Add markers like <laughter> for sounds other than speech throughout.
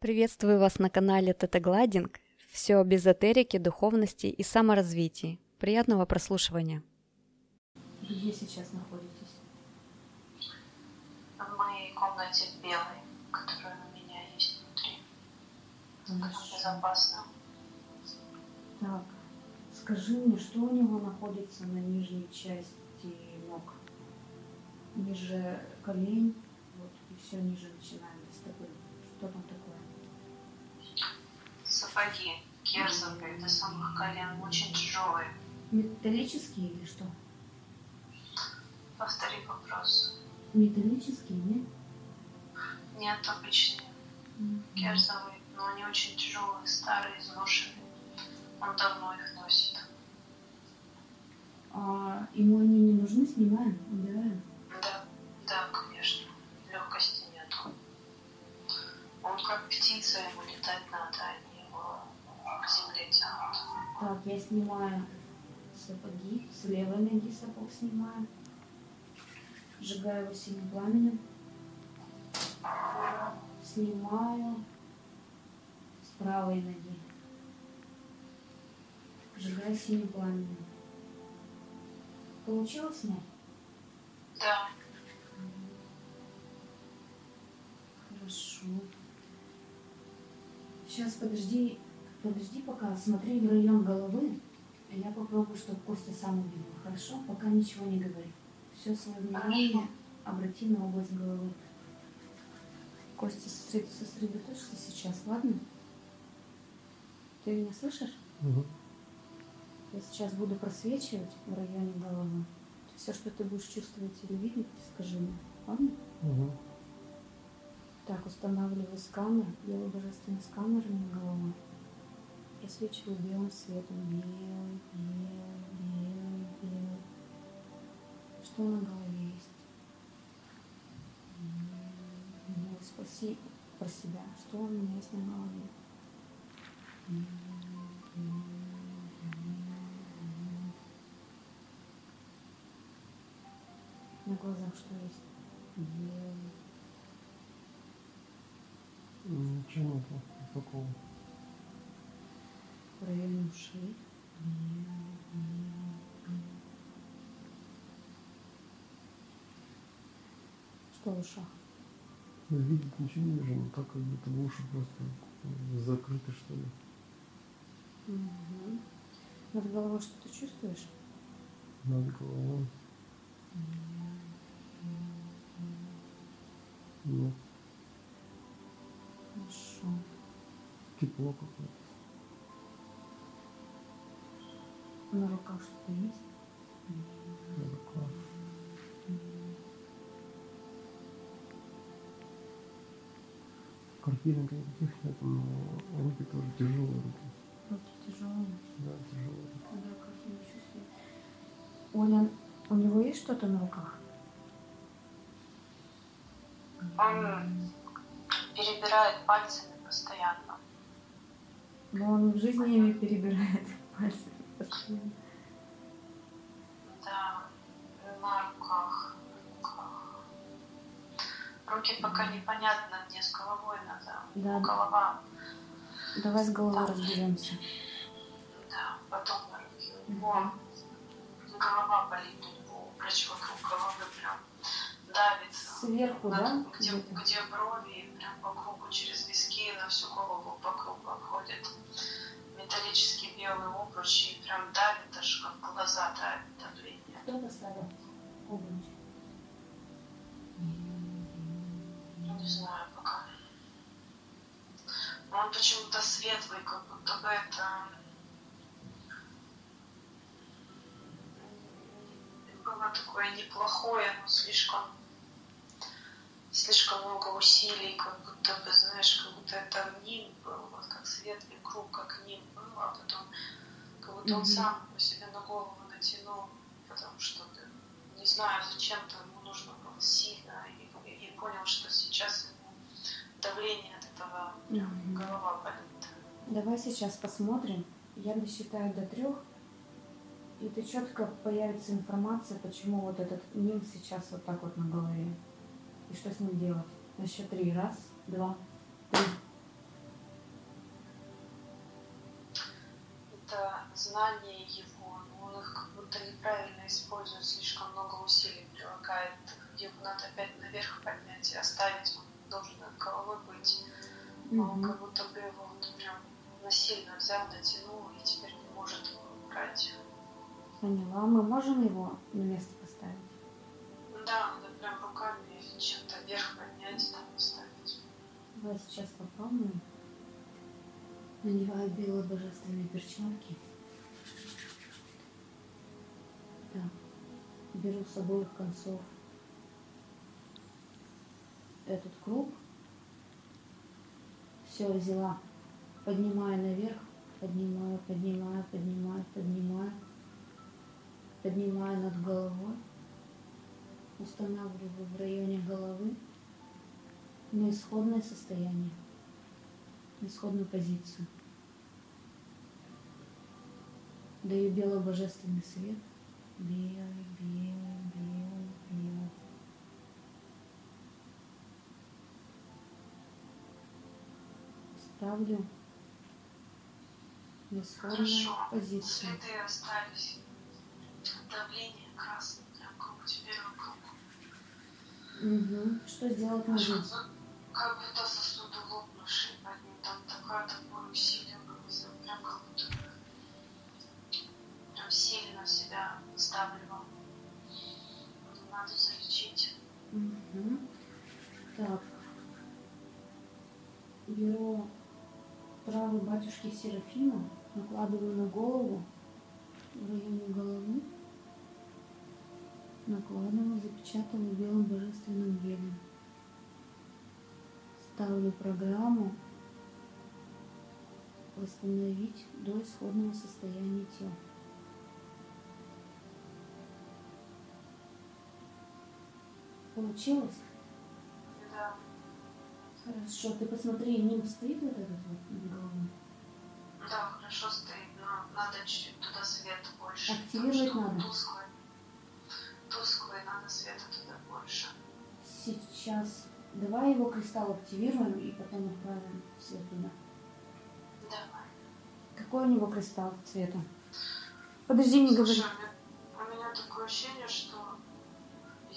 Приветствую вас на канале Тета Гладинг. Все об эзотерике, духовности и саморазвитии. Приятного прослушивания. Где сейчас находитесь? В моей комнате белой, которая у меня есть внутри. Хорошо. Безопасно. Так, скажи мне, что у него находится на нижней части ног? Ниже колен, вот, и все ниже начинаем до стопы. Что там такое? Сапоги керзовые до самых колен, очень тяжелые. Металлические или что? Повтори вопрос. Металлические, нет? Нет, обычные, керзовые, но они очень тяжелые, старые, изношенные. Он давно их носит. А ему они не нужны, снимаем, убираем. Да, да, конечно. Легкости нету. Он как птица, ему летать надо, они его к земле тянут. Так, я снимаю сапоги, с левой ноги сапог снимаю. Сжигаю его синим пламенем. Снимаю с правой ноги. Сжигаю синим пламенем. Получилось снять? Да, Хорошо. Сейчас подожди, подожди пока, смотри в район головы. а Я попробую, чтобы Костя сам увидел. Хорошо? Пока ничего не говори. Все свое внимание обрати на область головы. Костя, сосред- сосредоточься сейчас, ладно? Ты меня слышишь? Я сейчас буду просвечивать в районе головы. Все, что ты будешь чувствовать или видеть, скажи мне. Ладно? Так, устанавливаю сканер, белый божественный сканер над головой. Просвечиваю белым светом. Белый, белый, белый, белый. Что на голове есть? Ну, спроси про себя, что у меня есть на голове. На глазах что есть? Белый. Ничего такого. В районе ушей. Что в ушах? Видеть ничего не вижу, но так как будто бы уши просто закрыты, что ли. Мгм. Над головой что ты чувствуешь? Над головой. Ну, Хорошо. тепло какое-то. На руках что-то есть? на руках. Картинок никаких нет, но руки тоже тяжелые руки. Руки тяжелые. Да, тяжелые. На руках я чувствую. Оля, у него есть что-то на руках? он перебирает пальцами постоянно. Но он в жизни ими перебирает <laughs> пальцы постоянно. Да, на руках. Руки пока непонятно, мне с головой надо. Да. Голова, Давай с головой разберемся. да, потом на руки. Него голова болит, у врач вокруг головы прям давится. Сверху, да? где, где-то? где брови прям по кругу через виски на всю голову по кругу обходит металлический белый обруч и прям давит, аж как глаза давит давление. Кто поставил обруч? Ну, Не знаю пока. Но он почему-то светлый, как будто бы это было такое неплохое, но слишком слишком много усилий, как будто бы, знаешь, как будто это нимб был, вот как светлый круг, как нимб был, а потом будто он сам себе на голову натянул, потому что не знаю, зачем-то ему нужно было сильно, и, и понял, что сейчас ему давление от этого Мгм. голова болит. Давай сейчас посмотрим. Я досчитаю до трех. И ты четко появится информация, почему вот этот ним сейчас вот так вот на голове. И что с ним делать. На счет три. Раз, два, три. Знания его, но он их как будто неправильно использует, слишком много усилий прилагает. Его надо опять наверх поднять и оставить, он должен над головой быть. Но он как будто бы его вот прям насильно взял, дотянул и теперь не может его убрать. Поняла. Мы можем его на место поставить? Да, надо прям руками чем-то вверх поднять, там оставить. Давай сейчас попробуем. Надеваю белые божественные перчатки. Так. Беру с обоих концов этот круг. Все, взяла. Поднимаю наверх. Поднимаю, поднимаю, поднимаю, поднимаю. Поднимаю над головой. Устанавливаю в районе головы на исходное состояние, на исходную позицию. Даю белый божественный свет. Белый, белый, белый, белый. Ставлю на исходную позицию. Следы остались. Давление красное, прям как у тебя вокруг. Мгм. Что сделать нужно? Как будто сосуды лопнувшие под ним. Там такое такое усилие было. Прям как будто сильно себя сдавливал. Надо залечить. Мгм. Так. Беру травы батюшки Серафима, накладываю на голову, в районе головы. Накладываю, запечатываю белым божественным гелем. Ставлю программу восстановить до исходного состояния тела. Получилось? Да. Хорошо, ты посмотри, ним стоит вот этот вот головой? Да, хорошо стоит, но надо чуть-чуть туда света больше. Активировать потому надо? Тусклый. Тусклый, надо света туда больше. Сейчас давай его кристалл активируем и потом отправим свет туда. Давай. Какой у него кристалл цвета? Подожди, не говори. Слушай, меня- у меня такое ощущение, что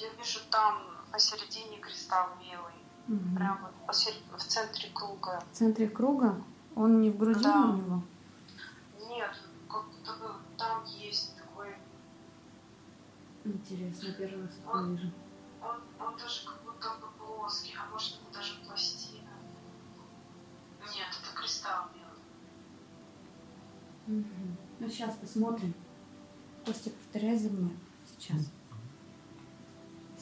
я вижу там посередине кристалл белый. Мгм. Прям вот посеред- в центре круга. В центре круга? Он не в груди Да. у него? Нет, как там есть такой... Интересно, первый раз такое вижу. Он, он даже как будто бы плоский, а может быть даже пластина. Нет, это кристалл белый. Мгм. Ну сейчас посмотрим. Костя, повторяй за мной сейчас.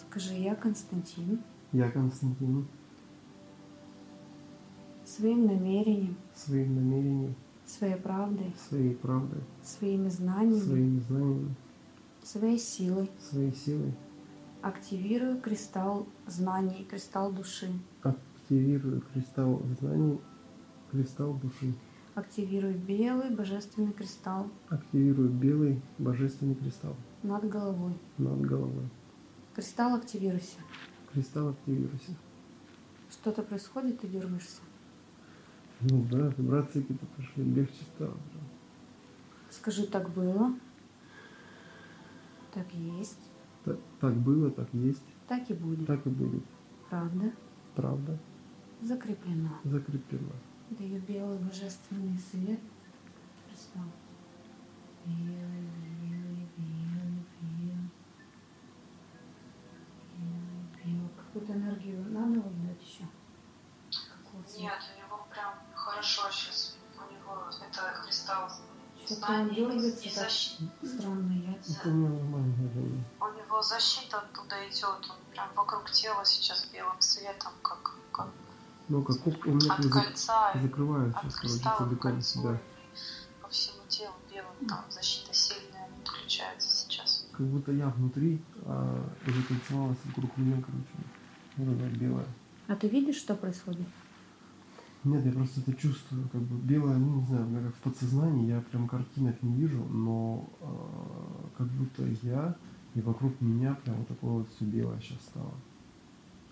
Скажи, я Константин, Я Константин. Своим намерением, своим намерением, своей правдой, своей правдой, своими знаниями, своими знаниями, своей силой. Своей силой. Активирую кристалл знаний, кристалл души. активирую кристалл знаний, кристалл души. Активирую белый божественный кристалл. Активирую белый божественный кристалл. Над головой. над головой. Кристалл активируйся. Кристалл активируйся. Что-то происходит, ты дергаешься. Ну да, вибрации какие-то пошли, легче стало. Скажи, так было. Так есть. Так, так было, так есть, Так и будет. так и будет. Правда Правда закреплена. закреплена. Даю белый божественный свет. Кристалл. Белый, белый, белый. Какую-то энергию надо вот дать еще? Какого цвета? Нет, у него прям хорошо сейчас. У него это кристалл Что-то он дергается и защита. Странно, я... Это у меня нормальное время. У него защита оттуда идет, он прям вокруг тела сейчас белым светом, как, как Ну, как у меня от кольца, и закрывают от сейчас, короче, целиком себя. по всему телу белым, там защита сильная отключается сейчас. Как будто я внутри, а закольцевалась вокруг меня, короче. Вот белая. А ты видишь, что происходит? Нет, я просто это чувствую, как бы белое, ну не знаю, у меня как в подсознании, я прям картинок не вижу, но а, как будто я и вокруг меня прям вот такое вот все белое сейчас стало.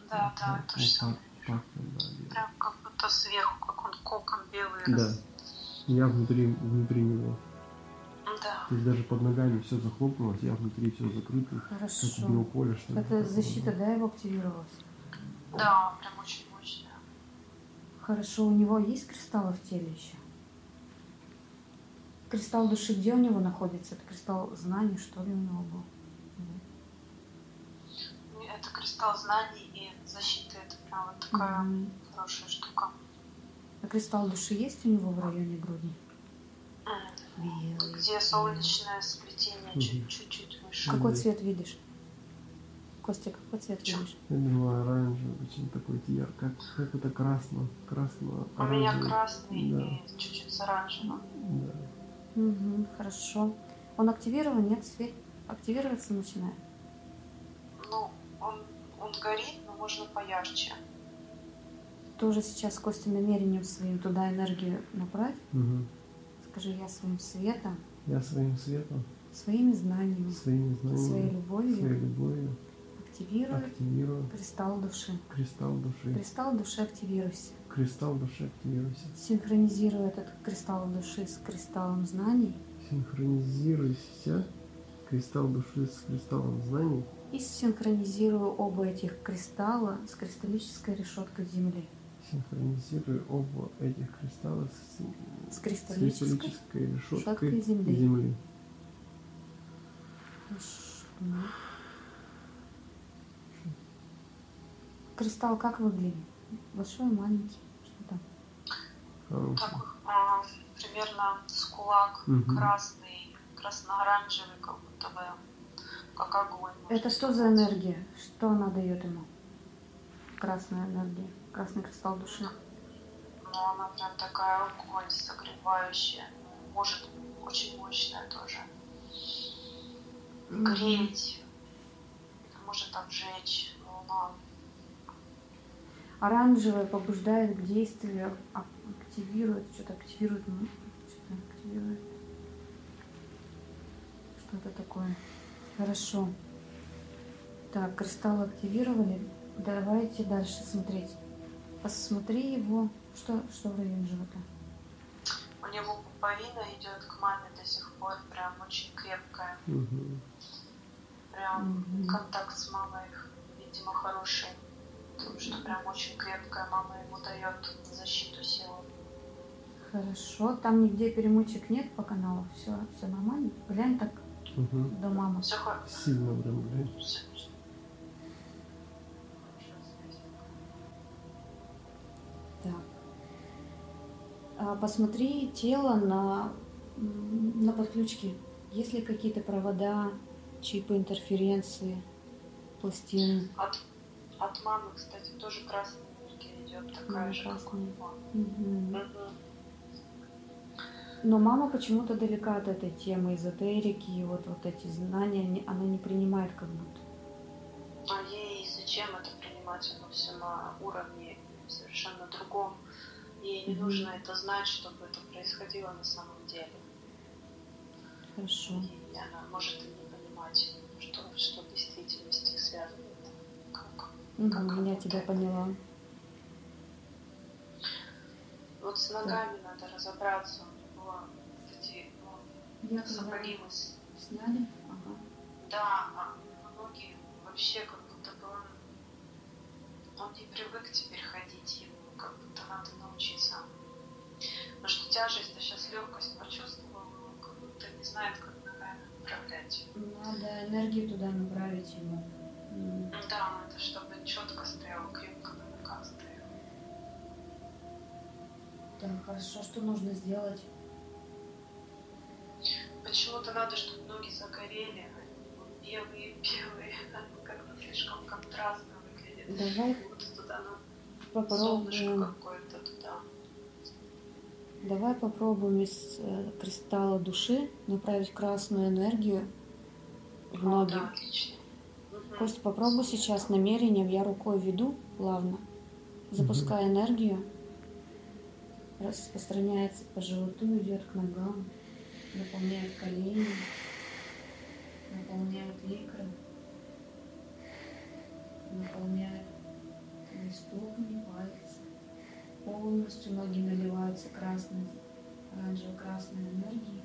Да, Вот да, так, то же вот самое. так, так прям, да, белое. Прям как будто сверху, как он кокон белый. Да. раз- Я внутри, внутри него. Да. То есть даже под ногами все захлопнулось, я внутри все закрыто, как Хорошо. биополе, что ли. Это защита, да. да, его активировалась? Да, прям очень мощная. Хорошо, у него есть кристаллы в теле еще? Кристалл души где у него находится? Это кристалл знаний, что ли, у него был? Это кристалл знаний и защиты. Это прям вот такая Мгм. хорошая штука. А кристалл души есть у него в районе груди? М. Белый. Где солнечное сплетение чуть- чуть-чуть выше. Какой цвет видишь? Костя, какой цвет видишь? Я думаю, оранжевый, очень такой ярко, как, как это красно, красно У меня красный Да. и чуть-чуть с оранжевым. Да. Угу, хорошо. Он активирован, нет? Свет активироваться начинает? Ну, он, он горит, но можно поярче. Тоже сейчас Костя намерением своим туда энергию направь. Мгм. Скажи, я своим светом, Я своим светом, своими знаниями, своими своей знаниями, любовью своей любовью активирую активирую кристалл души. кристалл души. Кристалл души активируйся. Кристалл души активируйся. Синхронизируй этот кристалл души с кристаллом знаний Синхронизируйся. Кристалл души с кристаллом знаний. и синхронизирую оба этих кристалла с кристаллической решеткой Земли. Синхронизируй оба этих кристалла с, С с кристаллической кристаллической решеткой решеткой земли. земли. Хорошо. Кристалл как выглядит? Большой, маленький? Что там? Так, а, примерно с кулак, Мгм. красный, красно-оранжевый, как будто бы, как огонь. Это что за сказать. энергия? Что она дает ему? Красная энергия. Красный кристалл души. Ну, она прям такая огонь, согревающая. Может, очень мощная тоже. Греть, может обжечь. Волна. Оранжевый побуждает к действию, ак- активирует, что-то активирует, ну, что-то активирует. Что-то такое. Хорошо. Так, кристалл активировали. Давайте дальше смотреть. Посмотри его. Что, что в районе живота? У него пуповина идет к маме до сих пор, прям очень крепкая. Мгм. Прям Мгм. контакт с мамой, видимо, хороший. Потому что прям очень крепкая мама ему дает защиту силу. Хорошо. Там нигде перемычек нет по каналу. Все, все нормально. Глянь так Мгм. до мамы. Все Сильно прям, глянь. Так. А, Посмотри тело на, на подключке. Есть ли какие-то провода, чипы, интерференции, пластины? От, от мамы, кстати, тоже красная энергия идет, такая Мама же, как у. Мгм. Но мама почему-то далека от этой темы эзотерики, и вот, вот эти знания она не принимает как будто. А ей зачем это принимать? Оно все на уровне совершенно другом. Ей не Мгм. нужно это знать, чтобы это происходило на самом деле. Хорошо. И она может и не понимать, что, что в действительности их связывает. Как. Как я тебя поняла. Вот с ногами надо разобраться. У него вот эти ну, сапоги мы сняли. Ага. Да, а ноги вообще как будто бы он, он не привык теперь ходить, ему как будто надо научиться. Потому что тяжесть, а сейчас легкость почувствовал, но как будто не знает, как ногами управлять. Надо энергию туда направить ему. М. Да, надо, чтобы четко стоял, крепко на ногах стоял. Так, хорошо. Что нужно сделать? Почему-то надо, чтобы ноги загорели, они белые, <laughs> белые, как-то слишком контрастно выглядят. Давай туда ну, солнышко попробуем. какое-то туда. Давай попробуем из э, кристалла души направить красную энергию в О, ноги. да, отлично. Мгм. Костя, попробуй сейчас намерением, я рукой веду плавно, запуская энергию, распространяется по животу, идет к ногам, наполняет колени, наполняет икры, наполняет твои ступни, пальцы. Полностью ноги наливаются красной, оранжево-красной энергией.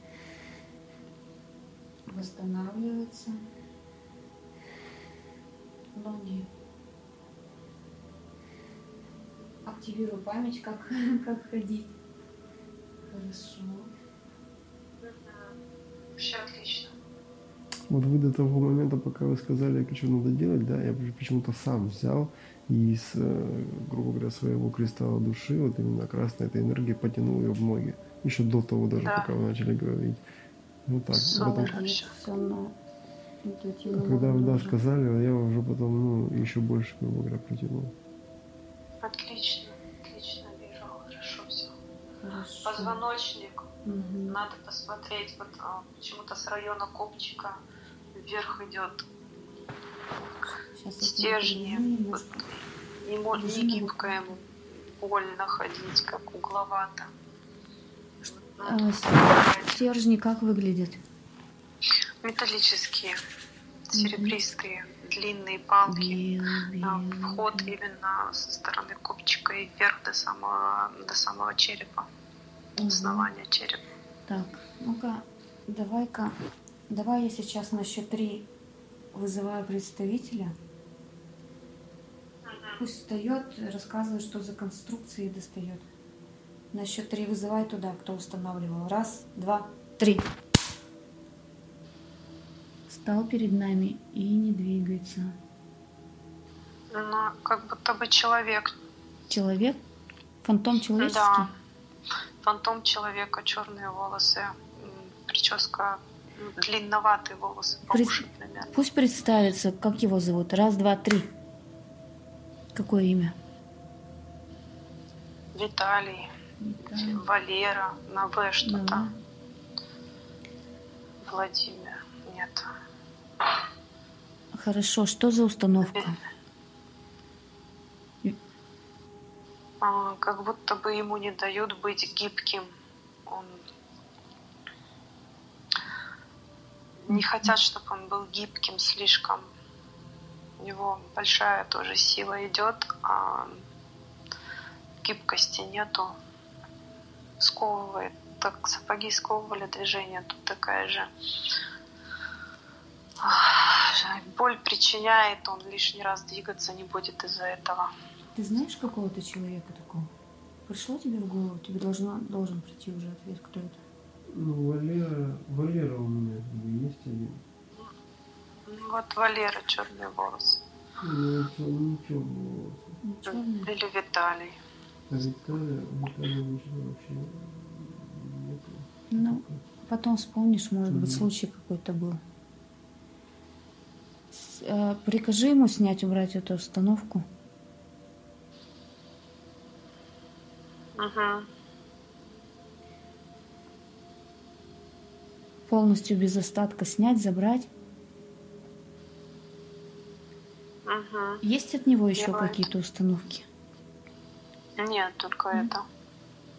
Восстанавливается. Ноги. Активирую память, как, <laughs> как ходить. Хорошо. Вообще отлично. Вот вы до того момента, пока вы сказали, что надо делать, да, я почему-то сам взял и с, э, грубо говоря, своего кристалла души, вот именно красной этой энергии потянул ее в ноги. Еще до того даже, Да. пока вы начали говорить. Вот так. в этом- Супер. Молодец, всё на А когда вы да, сказали, я уже потом, ну, еще больше, грубо говоря, протянул. Отлично, отлично вижу, хорошо все. Хорошо. Позвоночник, Мгм. надо посмотреть, вот а, почему-то с района копчика вверх идет Сейчас стержни, вот, не, не гибко ему, больно ходить, как угловато. А. Стержни как выглядят? Металлические, серебристые, длинные палки. А. Вход именно со стороны копчика и вверх до самого, до самого черепа, основания черепа. Так, ну-ка, давай-ка, давай я сейчас на счет три вызываю представителя. Пусть встает, рассказывает, что за конструкции достает. На счет три вызывай туда, кто устанавливал. Раз, два, три. Стал перед нами и не двигается. Ну, как будто бы человек, Человек? Фантом человеческий? Да. фантом человека, черные волосы, прическа, длинноватые волосы, по При- уши примерно. Пусть представится, как его зовут. Раз, два, три. Какое имя? Виталий, Валера, на В что-то, Давай. Владимир, нет. Хорошо, что за установка? А, Как будто бы ему не дают быть гибким. Он не хотят, чтобы он был гибким слишком. У него большая тоже сила идет, а гибкости нету. Сковывает. Так сапоги сковывали движение, тут такая же. Ах, Боль причиняет, он лишний раз двигаться не будет из-за этого. Ты знаешь какого-то человека такого? Пришло тебе в голову? Тебе должно, должен прийти уже ответ, кто это. Ну, Валера, Валера у меня есть один. Ну, Вот Валера черные волосы. Ну, ничего, ничего было. Ну, чёрный. Или Виталий. А Виталия, Виталия ничего вообще нету. Ну, потом вспомнишь, может быть, случай какой-то был. Э, Прикажи ему снять, убрать эту установку. Угу. Полностью без остатка снять, забрать. Угу. Есть от него еще какие-то установки? Нет, только Мгм. это.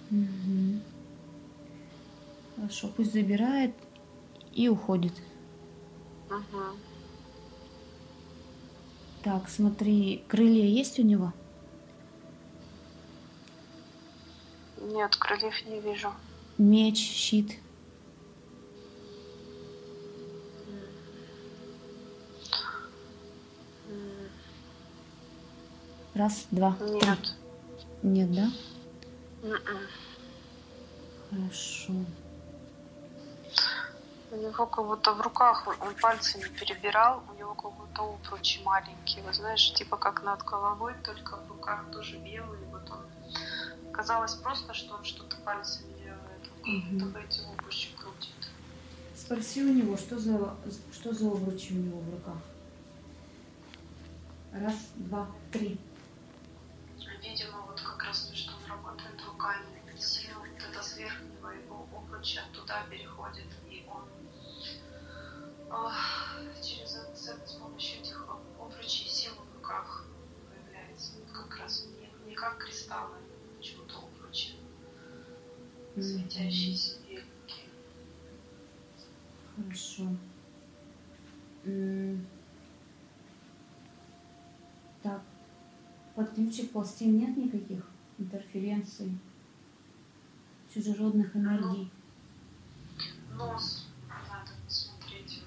Мгм. Хорошо, пусть забирает и уходит. Угу. Так, смотри, крылья есть у него? Нет, крыльев не вижу. Меч, щит. Раз, два, Нет. три. Нет, да? М-м. Хорошо. У него как будто в руках, он- пальцами перебирал, у него как будто обручи маленькие, вы знаешь, типа как над головой, только в руках тоже белые. Вот он казалось просто, что он что-то пальцами делает, он как будто бы эти обручи крутит. Спроси у него, что за, что за обручи у него в руках. Раз, два, три. Видимо, вот как раз то, что он работает руками, сила вот это с верхнего его обруча туда ах, через это, с помощью этих об- обручей сила в руках появляется. Вот как раз не, не как кристаллы, почему-то обручи, светящиеся беленькие. Хорошо. Так, подключек пластин нет никаких интерференций, чужеродных энергий. Нос надо посмотреть.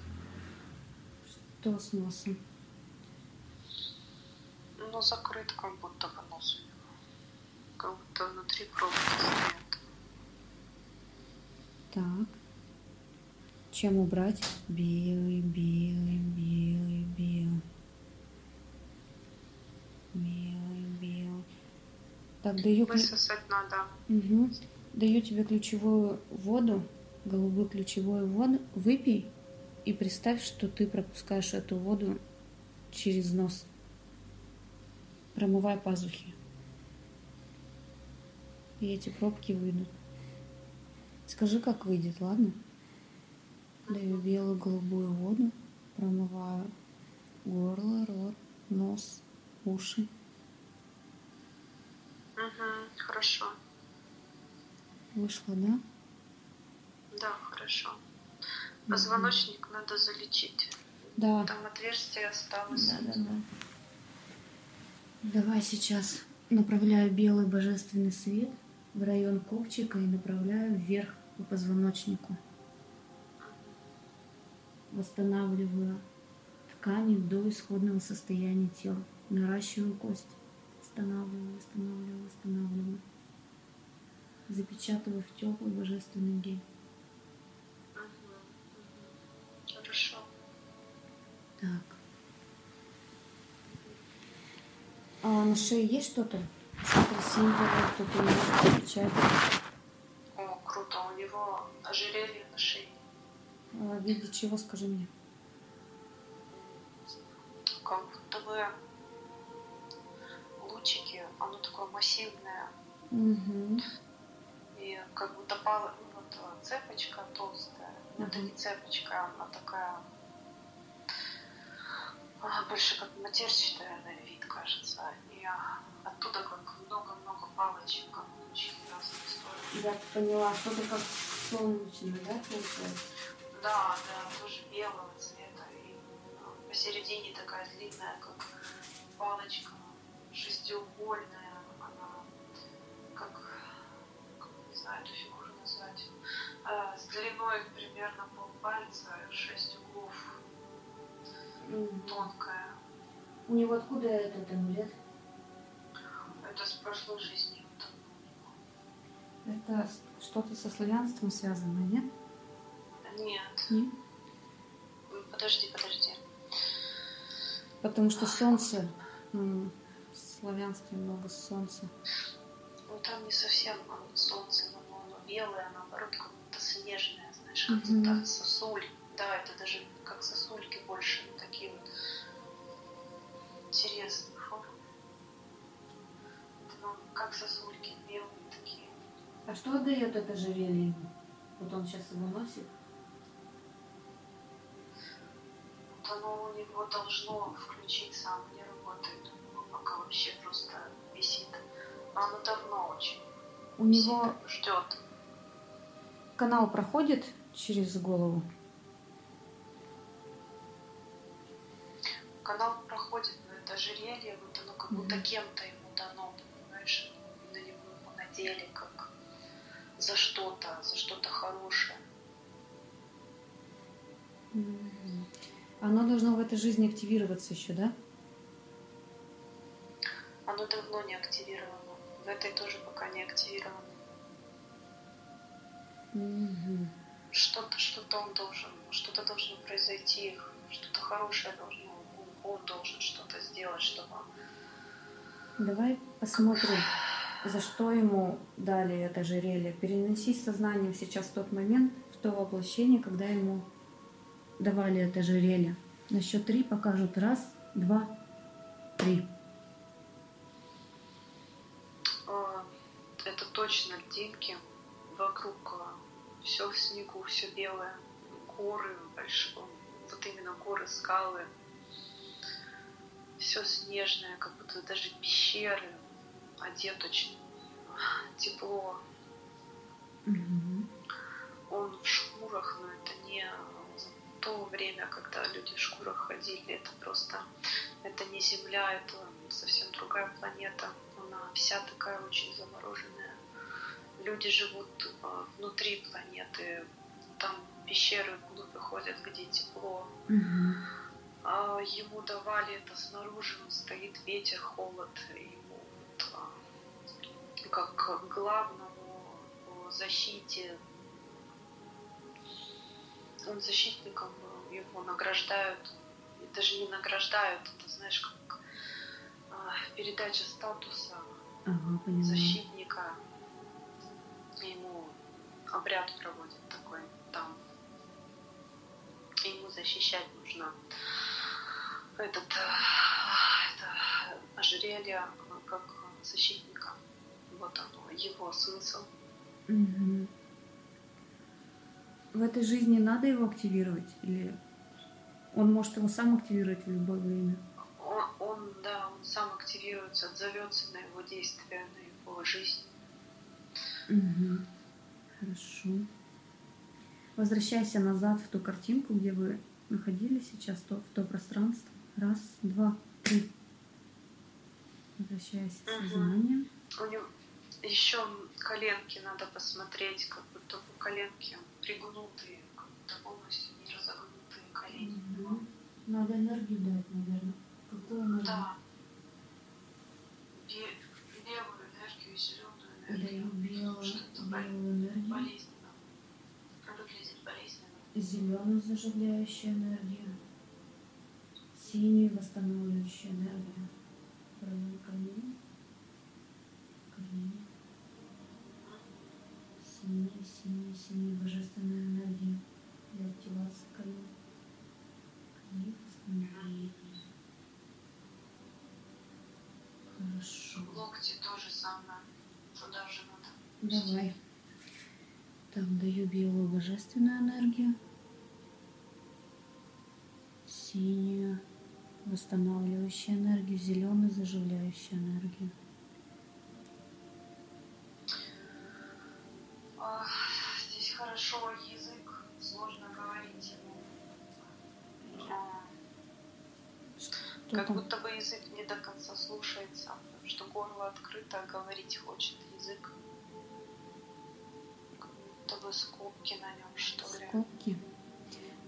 Что с носом? Ну, закрыт как будто бы нос у него. Как будто внутри пробки стоят. Так. Чем убрать? Белый, белый, белый, белый. Белый, белый. Так, даю... Высосать надо. Мгм. Даю тебе ключевую воду, голубую ключевую воду. Выпей и представь, что ты пропускаешь эту воду через нос. Промывай пазухи. И эти пробки выйдут. Скажи, как выйдет, ладно? Даю белую голубую воду, промываю горло, рот, нос, уши. Угу, хорошо. Вышло, да? Да, хорошо. Позвоночник надо залечить. Да. Там отверстие осталось. Да, да, да. Давай сейчас направляю белый божественный свет в район копчика и направляю вверх по позвоночнику. Восстанавливаю ткани до исходного состояния тела. Наращиваю кость. Восстанавливаю, восстанавливаю, восстанавливаю. Запечатываю в теплый божественный гель. Хорошо. Так. А на шее есть что-то? Символы, кто-то не отвечает. О, круто. У него ожерелье на шее. А, в виде чего, скажи мне? Как будто бы лучики, оно такое массивное. Угу. И как будто пала, ну, вот цепочка толстая. Это не цепочка, она такая а, больше как матерчатая на вид, кажется. И оттуда как много-много палочек, как лучики разных стоят. Я поняла, что-то как солнечное, да, получается? Да, да, тоже белого цвета. И а, посередине такая длинная, как палочка, шестиугольная. Она как, как не знаю эту фигуру назвать. А, с длиной примерно полпальца, шесть углов, Мгм. тонкая. У него откуда этот амулет? Это с прошлой жизни. Это что-то со славянством связано, нет? Нет. Нет? Подожди, подожди. Потому что солнце, в славянстве много солнца. Ну там не совсем оно солнце, но оно белое, а наоборот, как будто снежное, знаешь, как Мгм. будто сосуль. Да, это даже как сосульки больше, такие вот интересные формы. Это, как сосульки, белые такие. А что дает это ожерелье ему? Вот он сейчас его носит. Вот оно у него должно включиться, оно не работает. Ну, пока вообще просто висит. Но оно давно очень У него ждет. канал проходит через голову. Канал проходит, но это ожерелье, вот оно как будто кем-то ему дано, понимаешь? На него ему надели как за что-то, за что-то хорошее. Оно должно в этой жизни активироваться еще, да? Оно давно не активировано. В этой тоже пока не активировано. Мгм. Что-то, что-то он должен, что-то должно произойти, что-то хорошее должно, он должен что-то сделать, чтобы Давай посмотрим, за что ему дали это ожерелье. Перенесись сознанием сейчас в тот момент, в то воплощение, когда ему давали это ожерелье. На счет три покажут. Раз, два, три. А, Это точно льдинки. Вокруг все в снегу, все белое. Горы большие, вот именно горы, скалы. Все снежное, как будто даже пещеры. Одет очень тепло. Мгм. Он в шкурах, но это не то время, когда люди в шкурах ходили. Это просто, это не Земля, это совсем другая планета. Она вся такая очень замороженная. Люди живут а, внутри планеты. Там пещеры вглубь ходят, где тепло. А, ему давали это снаружи, он стоит ветер, холод, ему вот, а, как главному защите, он защитником был, его награждают, и даже не награждают, это знаешь, как передача статуса Ага, защитника, ему обряд проводят такой там. Ему защищать нужно этот э, это ожерелье как защитника. Вот оно, его смысл. Мгм. В этой жизни надо его активировать? Или он может его сам активировать в любое время? Он, он, да, он сам активируется, отзовется на его действия, на его жизнь. Хорошо. Возвращайся назад в ту картинку, где вы находились сейчас, то, в то пространство. Раз, два, три. Возвращайся в Мгм. сознание. У него еще коленки надо посмотреть, как будто бы коленки пригнутые, как будто полностью не разогнутые колени. Мгм. Надо энергию дать, наверное. Какую энергию? Да. Бе- Левую энергию и зеленую Даю энергию. белую, энергию. Зеленую заживляющую энергию. Синюю восстанавливающую энергию. Районе колени. Колени. Синяя, синяя, синяя божественная энергия для активации восстановления. Хорошо. Локти тоже самое. Давай. Так, даю белую божественную энергию. Синюю восстанавливающую энергию, зеленую заживляющую энергию. Здесь хорошо язык, сложно говорить ему. Что Как там? будто бы язык не до конца слушается, потому что горло открыто, а говорить хочет язык. Будто бы скобки на нем, что ли. Скобки.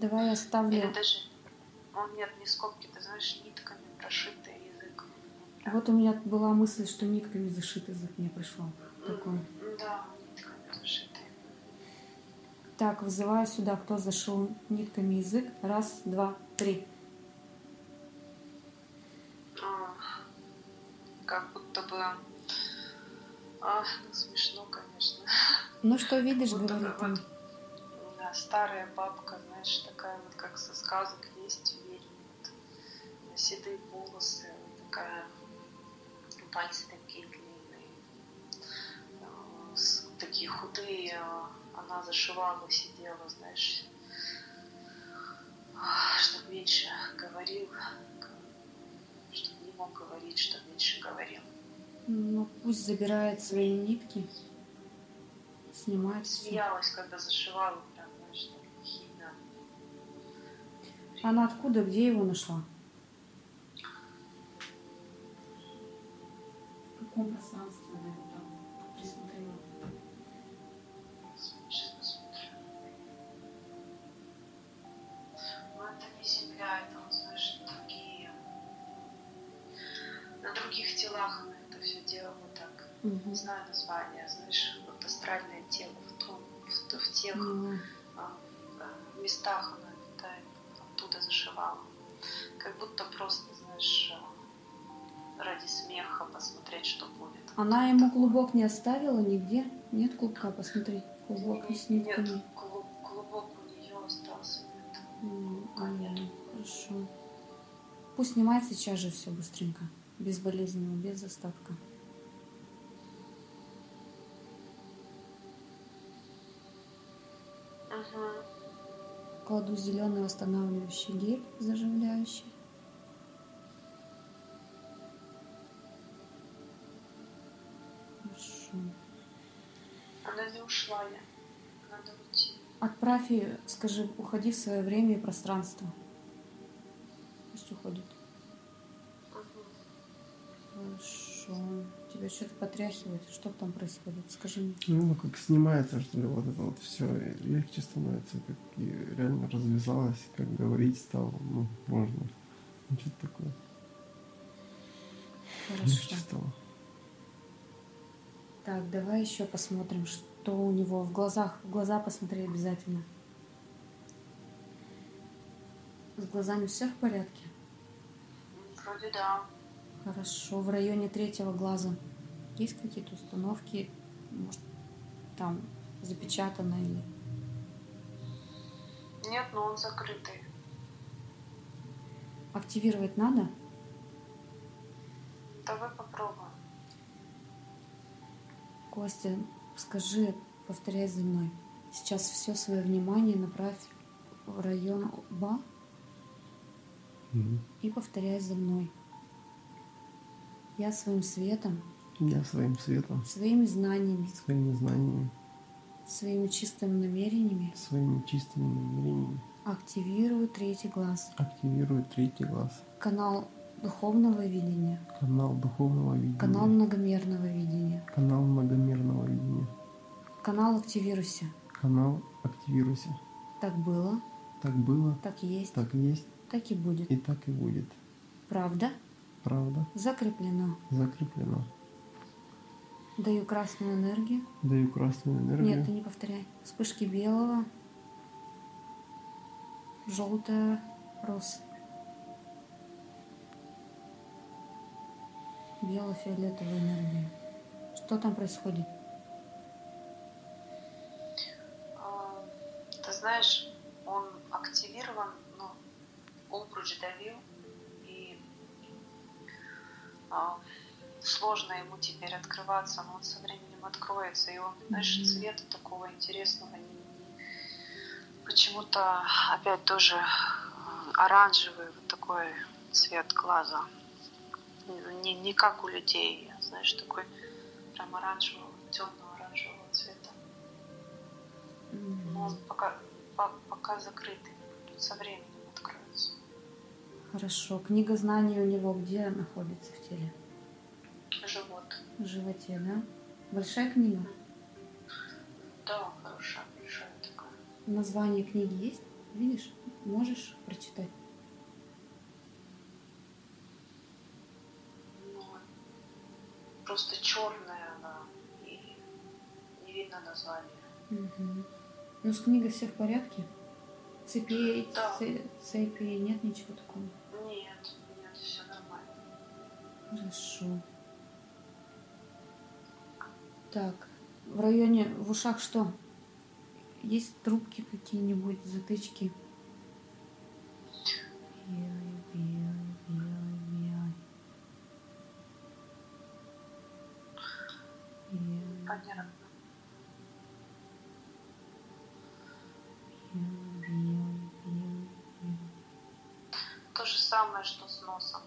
Давай я оставлю. Или даже... Он нет, не скобки, ты знаешь, нитками прошитый язык. Вот у меня была мысль, что нитками зашит язык мне пришел. Такой. Да, нитками прошитый. Так, вызываю сюда, кто зашел нитками язык. Раз, два, три. Как будто бы... А, ну. Ну что видишь, бы говорит он. вот, да, старая бабка, знаешь, такая вот, как со сказок есть, ведьма, вот, седые волосы, вот такая, пальцы такие длинные, э, такие худые, э, она зашивала, сидела, знаешь, чтобы меньше говорил, чтобы не мог говорить, чтобы меньше говорил. Ну пусть забирает свои нитки. Снимает все. Смеялась, когда зашивала, прям, знаешь, так химия. Она откуда, где его нашла? В каком пространстве она тех а, а, местах она летает, оттуда зашивала. Как будто просто, знаешь, а, ради смеха посмотреть, что будет. Она ему клубок не оставила нигде? Нет клубка, посмотри. Клубок с Нет, нитками. клуб, клубок у нее остался. Нет. М, А, нет. Хорошо. Пусть снимает сейчас же все быстренько. Безболезненно, без остатка. Кладу зеленый восстанавливающий гель, заживляющий. Хорошо. Она не ушла, я. Надо уйти. Отправь ее, скажи, уходи в свое время и пространство. Пусть уходит. Мгм. Хорошо. Тебя что-то потряхивает. Что там происходит? Скажи мне. Ну, ну, как снимается, что ли, вот это вот все легче становится, как и реально развязалось, как говорить стало, ну, можно. Ну, что-то такое. Хорошо. Легче стало. Так, давай еще посмотрим, что у него в глазах. В глаза посмотри обязательно. С глазами все в порядке? Вроде да. Хорошо. В районе третьего глаза есть какие-то установки? Может, там запечатано или... Нет, но он закрытый. Активировать надо? Давай попробуем. Костя, скажи, повторяй за мной. Сейчас все свое внимание направь в район лба Мгм. и повторяй за мной. Я своим светом, Я своим светом, своими знаниями, своими знаниями, своими чистыми намерениями. Своими чистыми намерениями. Активирую третий глаз, активирую третий глаз, канал духовного видения, канал духовного видения, канал многомерного видения. канал многомерного видения, Канал активируйся. канал активируйся. Так было, Так было, так есть, так есть. Так и будет. и так и будет. Правда? Правда? Закреплено. Закреплено. Даю красную энергию. Даю красную энергию. Нет, ты не повторяй. Вспышки белого, желтая, роз. Бело-фиолетовая энергия. Что там происходит? Открываться, но он со временем откроется, и он, знаешь, цвета такого интересного не, не- почему-то опять тоже э, оранжевый вот такой цвет глаза. Не, не как у людей, знаешь, такой прям оранжевого, темного оранжевого цвета. Но он пока, по- пока закрытый. Со временем откроется. Хорошо. Книга знаний у него где находится в теле? В животе, да? Большая книга? Да, хорошая, большая такая. Название книги есть? Видишь? Можешь прочитать? Ну, просто черная она. И не видно названия. Мгм. Ну, с книгой все в порядке? Цепей, Да. це- цепи нет ничего такого? Нет, нет, все нормально. Хорошо. Так, в районе, в ушах что? Есть трубки какие-нибудь, затычки? Белый, белый, белый, белый. Белый, Понятно. белый, белый, белый, белый. То же самое, что с носом.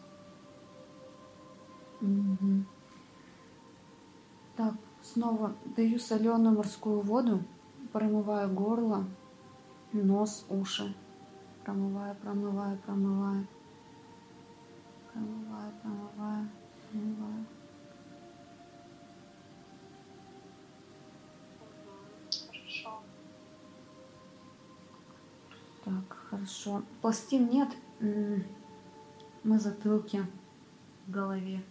Мгм. Так, снова даю соленую морскую воду, промываю горло, нос, уши. Промываю, промываю, промываю. Промываю, промываю, промываю. Хорошо. Так, хорошо. Пластин нет м, на затылке, в голове,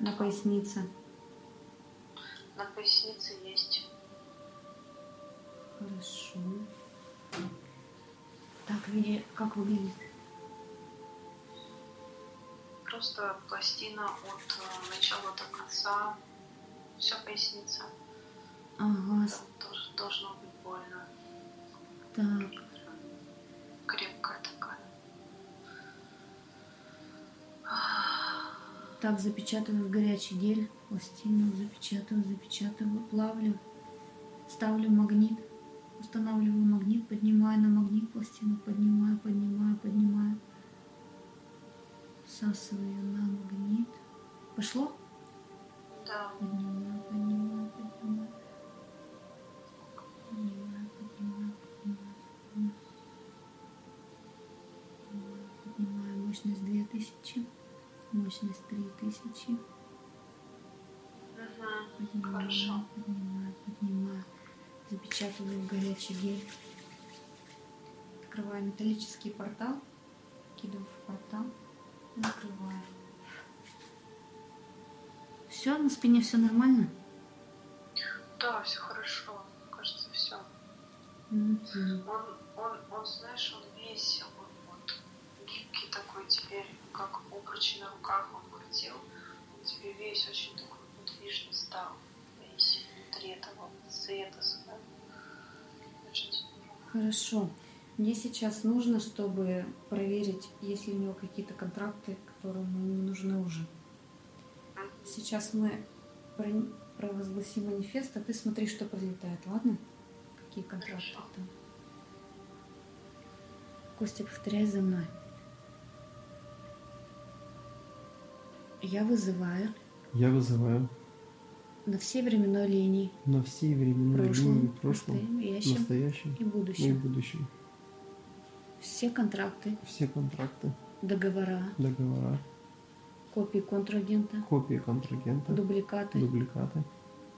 на пояснице. На пояснице есть. Хорошо. Так, види- как выглядит? Просто пластина от э, начала до конца. Вся поясница. Ага, Там тоже должно быть больно. так. Так, запечатываю в горячий гель, пластину, запечатываю, запечатываю, плавлю, ставлю магнит, устанавливаю магнит, поднимаю на магнит пластину, поднимаю, поднимаю, поднимаю, всасываю на магнит. Пошло? Да. Поднимаю, Мощность 3000. Мгм. Поднимаю, Хорошо. поднимаю, поднимаю. Запечатываю в горячий гель. открываю металлический портал, кидаю в портал, закрываю. Все, на спине все нормально? Да, все хорошо. Кажется, все. Мгм. Он, он, он, знаешь, он весь, он вот гибкий такой теперь, как обруч на руках он крутил. Он теперь весь очень такой подвижный стал. Весь внутри этого. Очень здорово. Хорошо. Мне сейчас нужно, чтобы проверить, есть ли у него какие-то контракты, которые ему не нужны уже. Сейчас мы про- провозгласим манифест, а ты смотри, что прилетает, ладно? Какие контракты там. Костя, повторяй за мной. Я вызываю Я вызываю. на всей временной линии, на всей временной линии прошлом, прошлом, настоящем настоящем и и будущем, будущем. все контракты, Все контракты, договора, договора, копии контрагента, копии контрагента, дубликаты, дубликаты,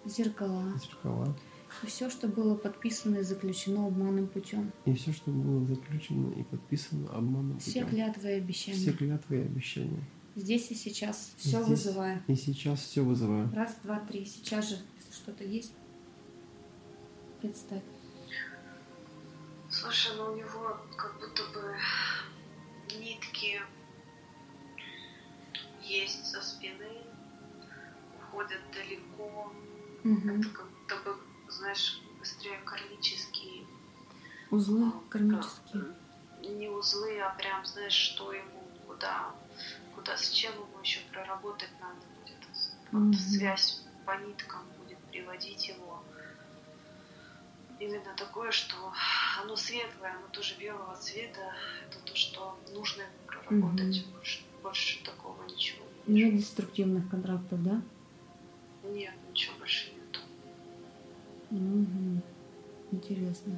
зеркала. Зеркала. И все, что было подписано и заключено обманным путем. и все, что было заключено и подписано обманным Все путем. клятвы и обещания. Все клятвы и обещания. Здесь и сейчас все Здесь вызываю. И сейчас все вызываю. Раз, два, три. Сейчас же, если что-то есть, представь. Слушай, ну у него как будто бы нитки есть со спины, уходят далеко. Мгм. Это как будто бы, знаешь, быстрее кармические. Узлы а, кармические. Не узлы, а прям, знаешь, что ему, куда, куда с чем ему еще проработать надо будет. Вот Мгм. связь по ниткам будет приводить его. Именно такое, что оно светлое, оно тоже белого цвета. Это то, что нужно ему проработать. Мгм. Больше, больше такого ничего не Нет деструктивных контрактов, да? Нет, ничего больше нету. Мгм. Интересно.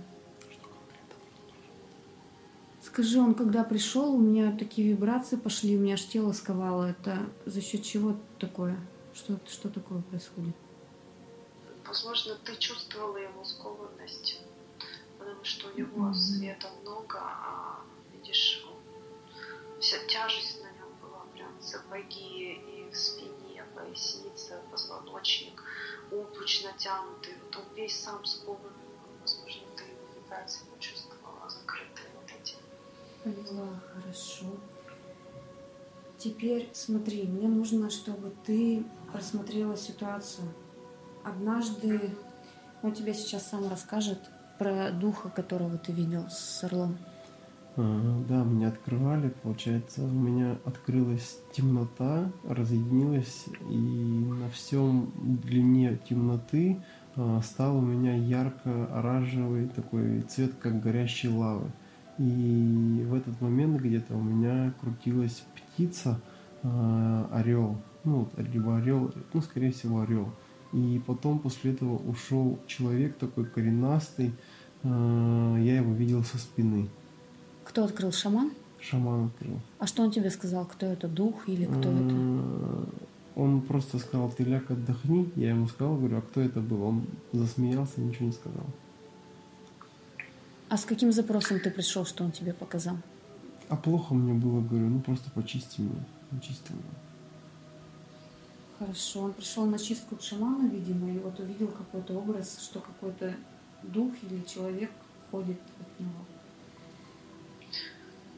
Скажи, он когда пришел, у меня такие вибрации пошли, у меня аж тело сковало. Это за счет чего такое? Что, что такое происходит? Возможно, ты чувствовала его скованность, потому что у него Мгм. света много, а видишь, вся тяжесть на нем была, прям сапоги и в спине, поясница, позвоночник, обруч натянутый, вот он весь сам скованный. Возможно, ты его вибрации почувствовала. Поняла, хорошо. Теперь смотри, мне нужно, чтобы ты просмотрела ситуацию. Однажды он тебе сейчас сам расскажет про духа, которого ты видел с орлом. А, Да, меня открывали, получается, у меня открылась темнота, разъединилась, и на всем длине темноты а, стал у меня ярко-оранжевый такой цвет, как горящей лавы. И в этот момент где-то у меня крутилась птица, орел, ну, либо орел, ну, скорее всего, орел. И потом после этого ушел человек такой коренастый, а, я его видел со спины. Кто открыл шаман? Шаман открыл. А что он тебе сказал? Кто это? Дух или кто это? Он просто сказал, ты ляг отдохни. Я ему сказал, говорю, а кто это был? Он засмеялся, ничего не сказал. А с каким запросом ты пришел, что он тебе показал? А плохо мне было, говорю, ну просто почисти меня. Почисти меня. Хорошо, он пришел на чистку к шаману, видимо, и вот увидел какой-то образ, что какой-то дух или человек ходит от него.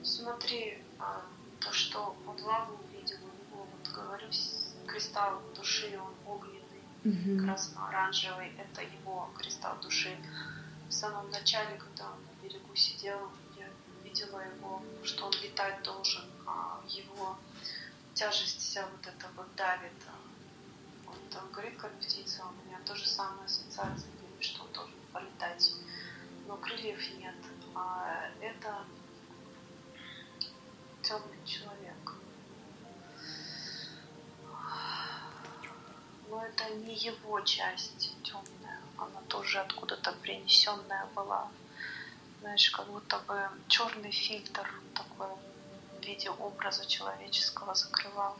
Смотри, а, то, что он лаву увидел, у него, вот говорю, кристалл души, он огненный, Мгм. красно-оранжевый, это его кристалл души. В самом начале, когда он берегу сидел, я видела его, что он летать должен, а его тяжесть вся вот эта вот давит. Он там говорит, как птица, у меня тоже самые ассоциации были, что он должен полетать, но крыльев нет. А это темный человек. Но это не его часть темная, она тоже откуда-то принесенная была. Знаешь, как будто бы черный фильтр такой в виде образа человеческого закрывал.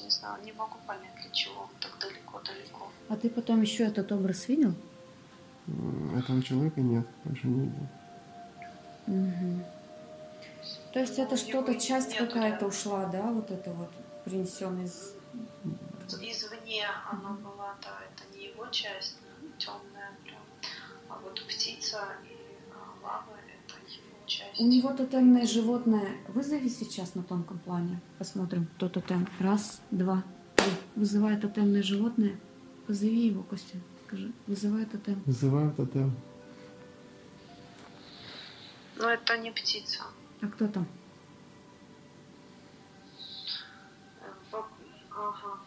Не знаю, не могу понять, для чего он так далеко-далеко. А ты потом еще этот образ видел? Этого человека нет, больше не видел. Мгм. То есть Ну, это что-то, часть какая-то ушла, да, вот это вот принесенный из... Извне она была, да, это не его часть, темная прям. А вот птица и а, лава. У него тотемное животное. Вызови сейчас на тонком плане. Посмотрим, кто тотем. Раз, два, три. Вызывай тотемное животное. Позови его, Костя. Скажи, вызывай тотем. Вызываю тотем. Но это не птица. А кто там? Э, Ага.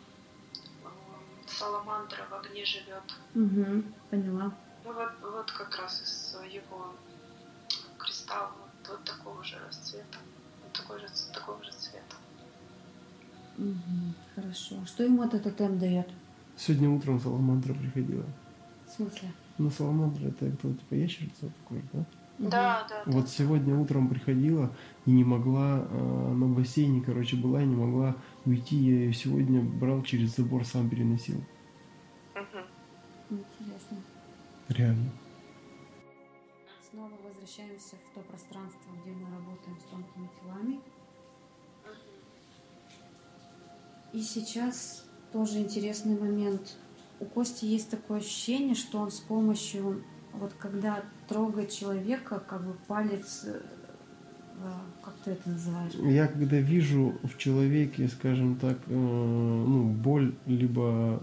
Саламандра в огне живет. Угу, поняла. Ну вот, вот как раз из его кристалла вот, такого же расцвета. Вот такой же, такого же цвета. Угу, хорошо. Что ему этот тотем дает? Сегодня утром Саламандра приходила. В смысле? Ну, Саламандра это кто типа ящерица такой, да? Да, да. да. Вот сегодня утром приходила и не могла, э, на бассейне, короче, была и не могла уйти. Я ее сегодня брал через забор, сам переносил. Мгм. Интересно. Реально. Возвращаемся в то пространство, где мы работаем с тонкими телами. И сейчас тоже интересный момент. У Кости есть такое ощущение, что он с помощью, вот когда трогает человека, как бы палец, э, э, как ты это называешь? Я когда вижу в человеке, скажем так, э, ну, боль, либо,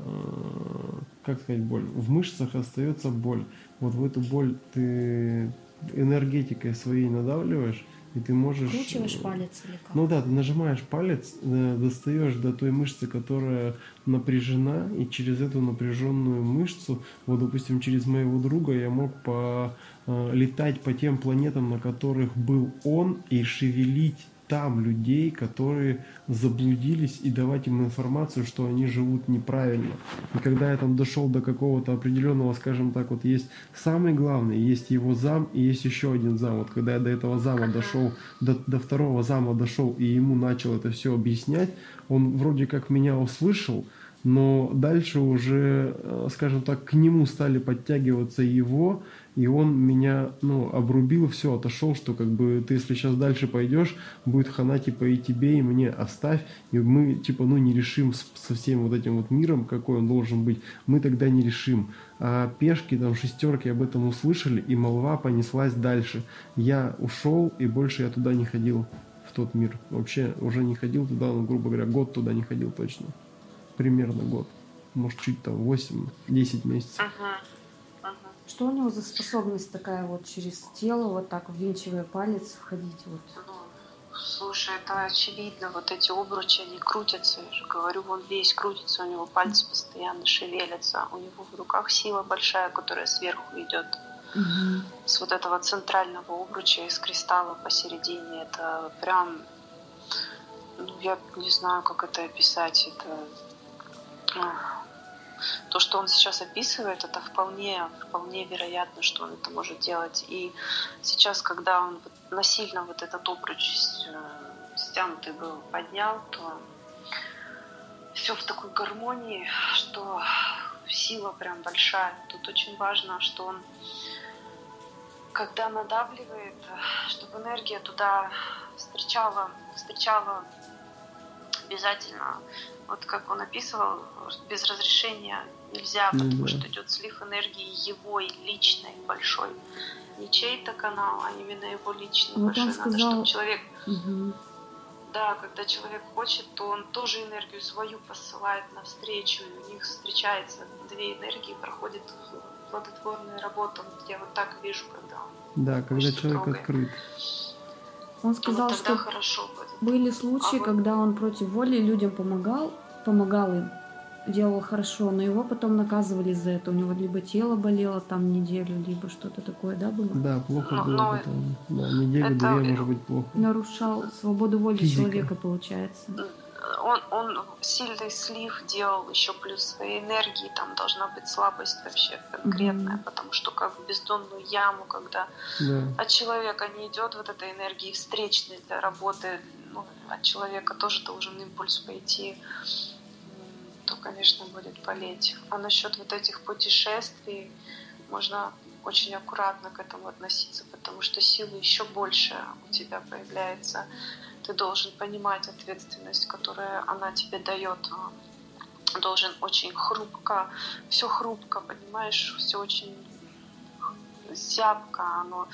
как сказать, боль, в мышцах остается боль. Вот в эту боль ты энергетикой своей надавливаешь, и ты можешь... Кручиваешь э, палец или как? Ну да, ты нажимаешь палец, э, достаешь до той мышцы, которая напряжена, и через эту напряженную мышцу, вот, допустим, через моего друга я мог по, э, летать по тем планетам, на которых был он, и шевелить там людей, которые заблудились, и давать им информацию, что они живут неправильно. И когда я там дошел до какого-то определенного, скажем так, вот есть самый главный, есть его зам, и есть еще один зам. Вот когда я до этого зама дошел, до, до второго зама дошел, и ему начал это все объяснять, он вроде как меня услышал, но дальше уже, э, скажем так, к нему стали подтягиваться его, и он меня, ну, обрубил, все, отошел, что как бы ты, если сейчас дальше пойдешь, будет хана, типа, и тебе, и мне оставь, и мы, типа, ну, не решим со всем вот этим вот миром, какой он должен быть, мы тогда не решим. А пешки, там, шестерки об этом услышали, и молва понеслась дальше. Я ушел, и больше я туда не ходил, в тот мир. Вообще уже не ходил туда, ну, грубо говоря, год туда не ходил точно. Примерно год. Может, чуть там 8-10 месяцев. Мгм. Что у него за способность такая вот через тело, вот так ввинчивая палец, входить вот? Ну, слушай, это очевидно, вот эти обручи, они крутятся, я же говорю, он весь крутится, у него пальцы постоянно шевелятся, у него в руках сила большая, которая сверху идет. С вот этого центрального обруча из кристалла посередине, это прям, ну, я не знаю, как это описать, это то, что он сейчас описывает, это вполне, вполне вероятно, что он это может делать. И сейчас, когда он насильно вот этот обруч э, стянутый был поднял, то все в такой гармонии, что сила прям большая. Тут очень важно, что он, когда надавливает, чтобы энергия туда встречала, встречала обязательно, вот как он описывал, без разрешения нельзя, Ну потому да. что идет слив энергии его и личной большой. Не чей-то канал, а именно его личный Вот большой. он Надо, сказал- чтобы человек Мгм. да, когда человек хочет, то он тоже энергию свою посылает навстречу, и у них встречается две энергии, проходит плодотворная работа. Вот я вот так вижу, когда он. Да, когда человек трогает. открыт. Он Вот сказал, тогда что хорошо будет. Были случаи, А когда он против воли людям помогал, помогал им, делал хорошо, но его потом наказывали за это. У него либо тело болело там неделю, либо что-то такое, да, было? Да, плохо Но- было но потом. Да, неделю, это- две, может быть, плохо. Нарушал свободу воли Физика. человека, получается. Он, он сильный слив делал еще плюс своей энергии, там должна быть слабость вообще конкретная, Мгм. потому что как в бездонную яму, когда Да. от человека не идет вот этой энергии встречной для работы, от человека тоже должен импульс пойти, то, конечно, будет болеть. А насчет вот этих путешествий можно очень аккуратно к этому относиться, потому что силы еще больше у тебя появляется. Ты должен понимать ответственность, которую она тебе дает. Должен очень хрупко, все хрупко, понимаешь, все очень зябко, оно...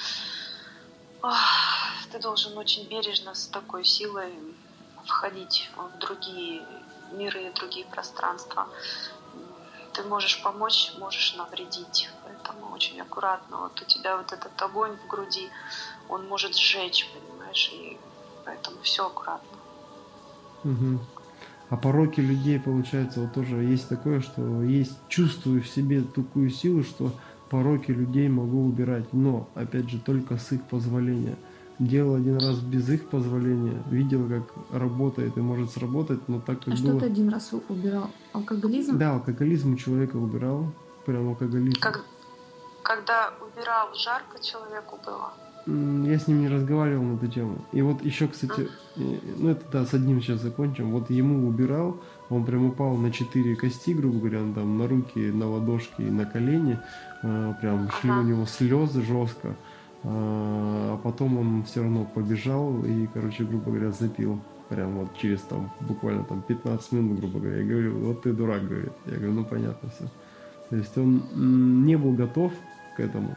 Ты должен очень бережно с такой силой входить в другие миры, другие пространства. Ты можешь помочь, можешь навредить. Поэтому очень аккуратно. Вот у тебя вот этот огонь в груди, он может сжечь, понимаешь, и поэтому все аккуратно. Угу. А пороки людей, получается, вот тоже есть такое, что есть, чувствую в себе такую силу, что пороки людей могу убирать, но, опять же, только с их позволения – делал один раз без их позволения, видел, как работает и может сработать, но так как а было... что ты один раз убирал? Алкоголизм? Да, алкоголизм у человека убирал, прям алкоголизм. Как... Когда убирал, жарко человеку было? Я с ним не разговаривал на эту тему. И вот еще, кстати, ну это да, с одним сейчас закончим. Вот ему убирал, он прям упал на четыре кости, грубо говоря, он там на руки, на ладошки, на колени, прям шли ага. у него слезы жестко. А, а потом он все равно побежал и, короче, грубо говоря, запил. Прям вот через там буквально там 15 минут, грубо говоря. Я говорю, вот ты дурак, говорит. Я говорю, ну понятно все. То есть он не был готов к этому.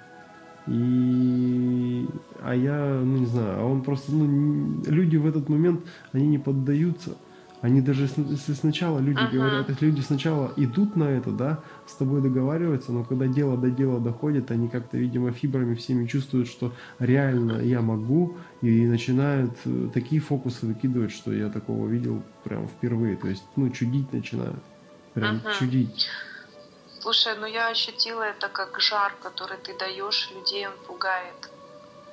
И, а я, ну не знаю, а он просто, ну, люди в этот момент, они не поддаются. Они даже если сначала люди uh-huh. говорят, если люди сначала идут на это, да, с тобой договариваются, но когда дело до дела доходит, они как-то, видимо, фибрами всеми чувствуют, что реально я могу, и начинают э, такие фокусы выкидывать, что я такого видел прям впервые. То есть, ну, чудить начинают. Прям uh-huh. чудить. Слушай, ну я ощутила это как жар, который ты даешь, людей он пугает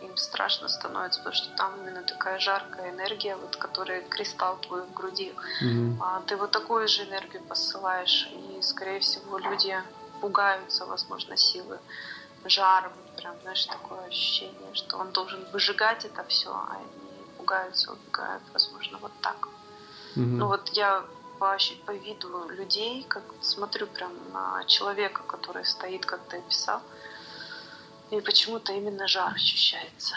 им страшно становится, потому что там именно такая жаркая энергия, вот, которая кристалл твой в груди. Mm-hmm. А ты вот такую же энергию посылаешь, и, скорее всего, люди пугаются, возможно, силы жара, вот прям, знаешь, такое ощущение, что он должен выжигать это все, а они пугаются, убегают, возможно, вот так. Mm-hmm. Ну вот я по, по виду людей, как смотрю прям на человека, который стоит, как ты описал, и почему-то именно жар ощущается.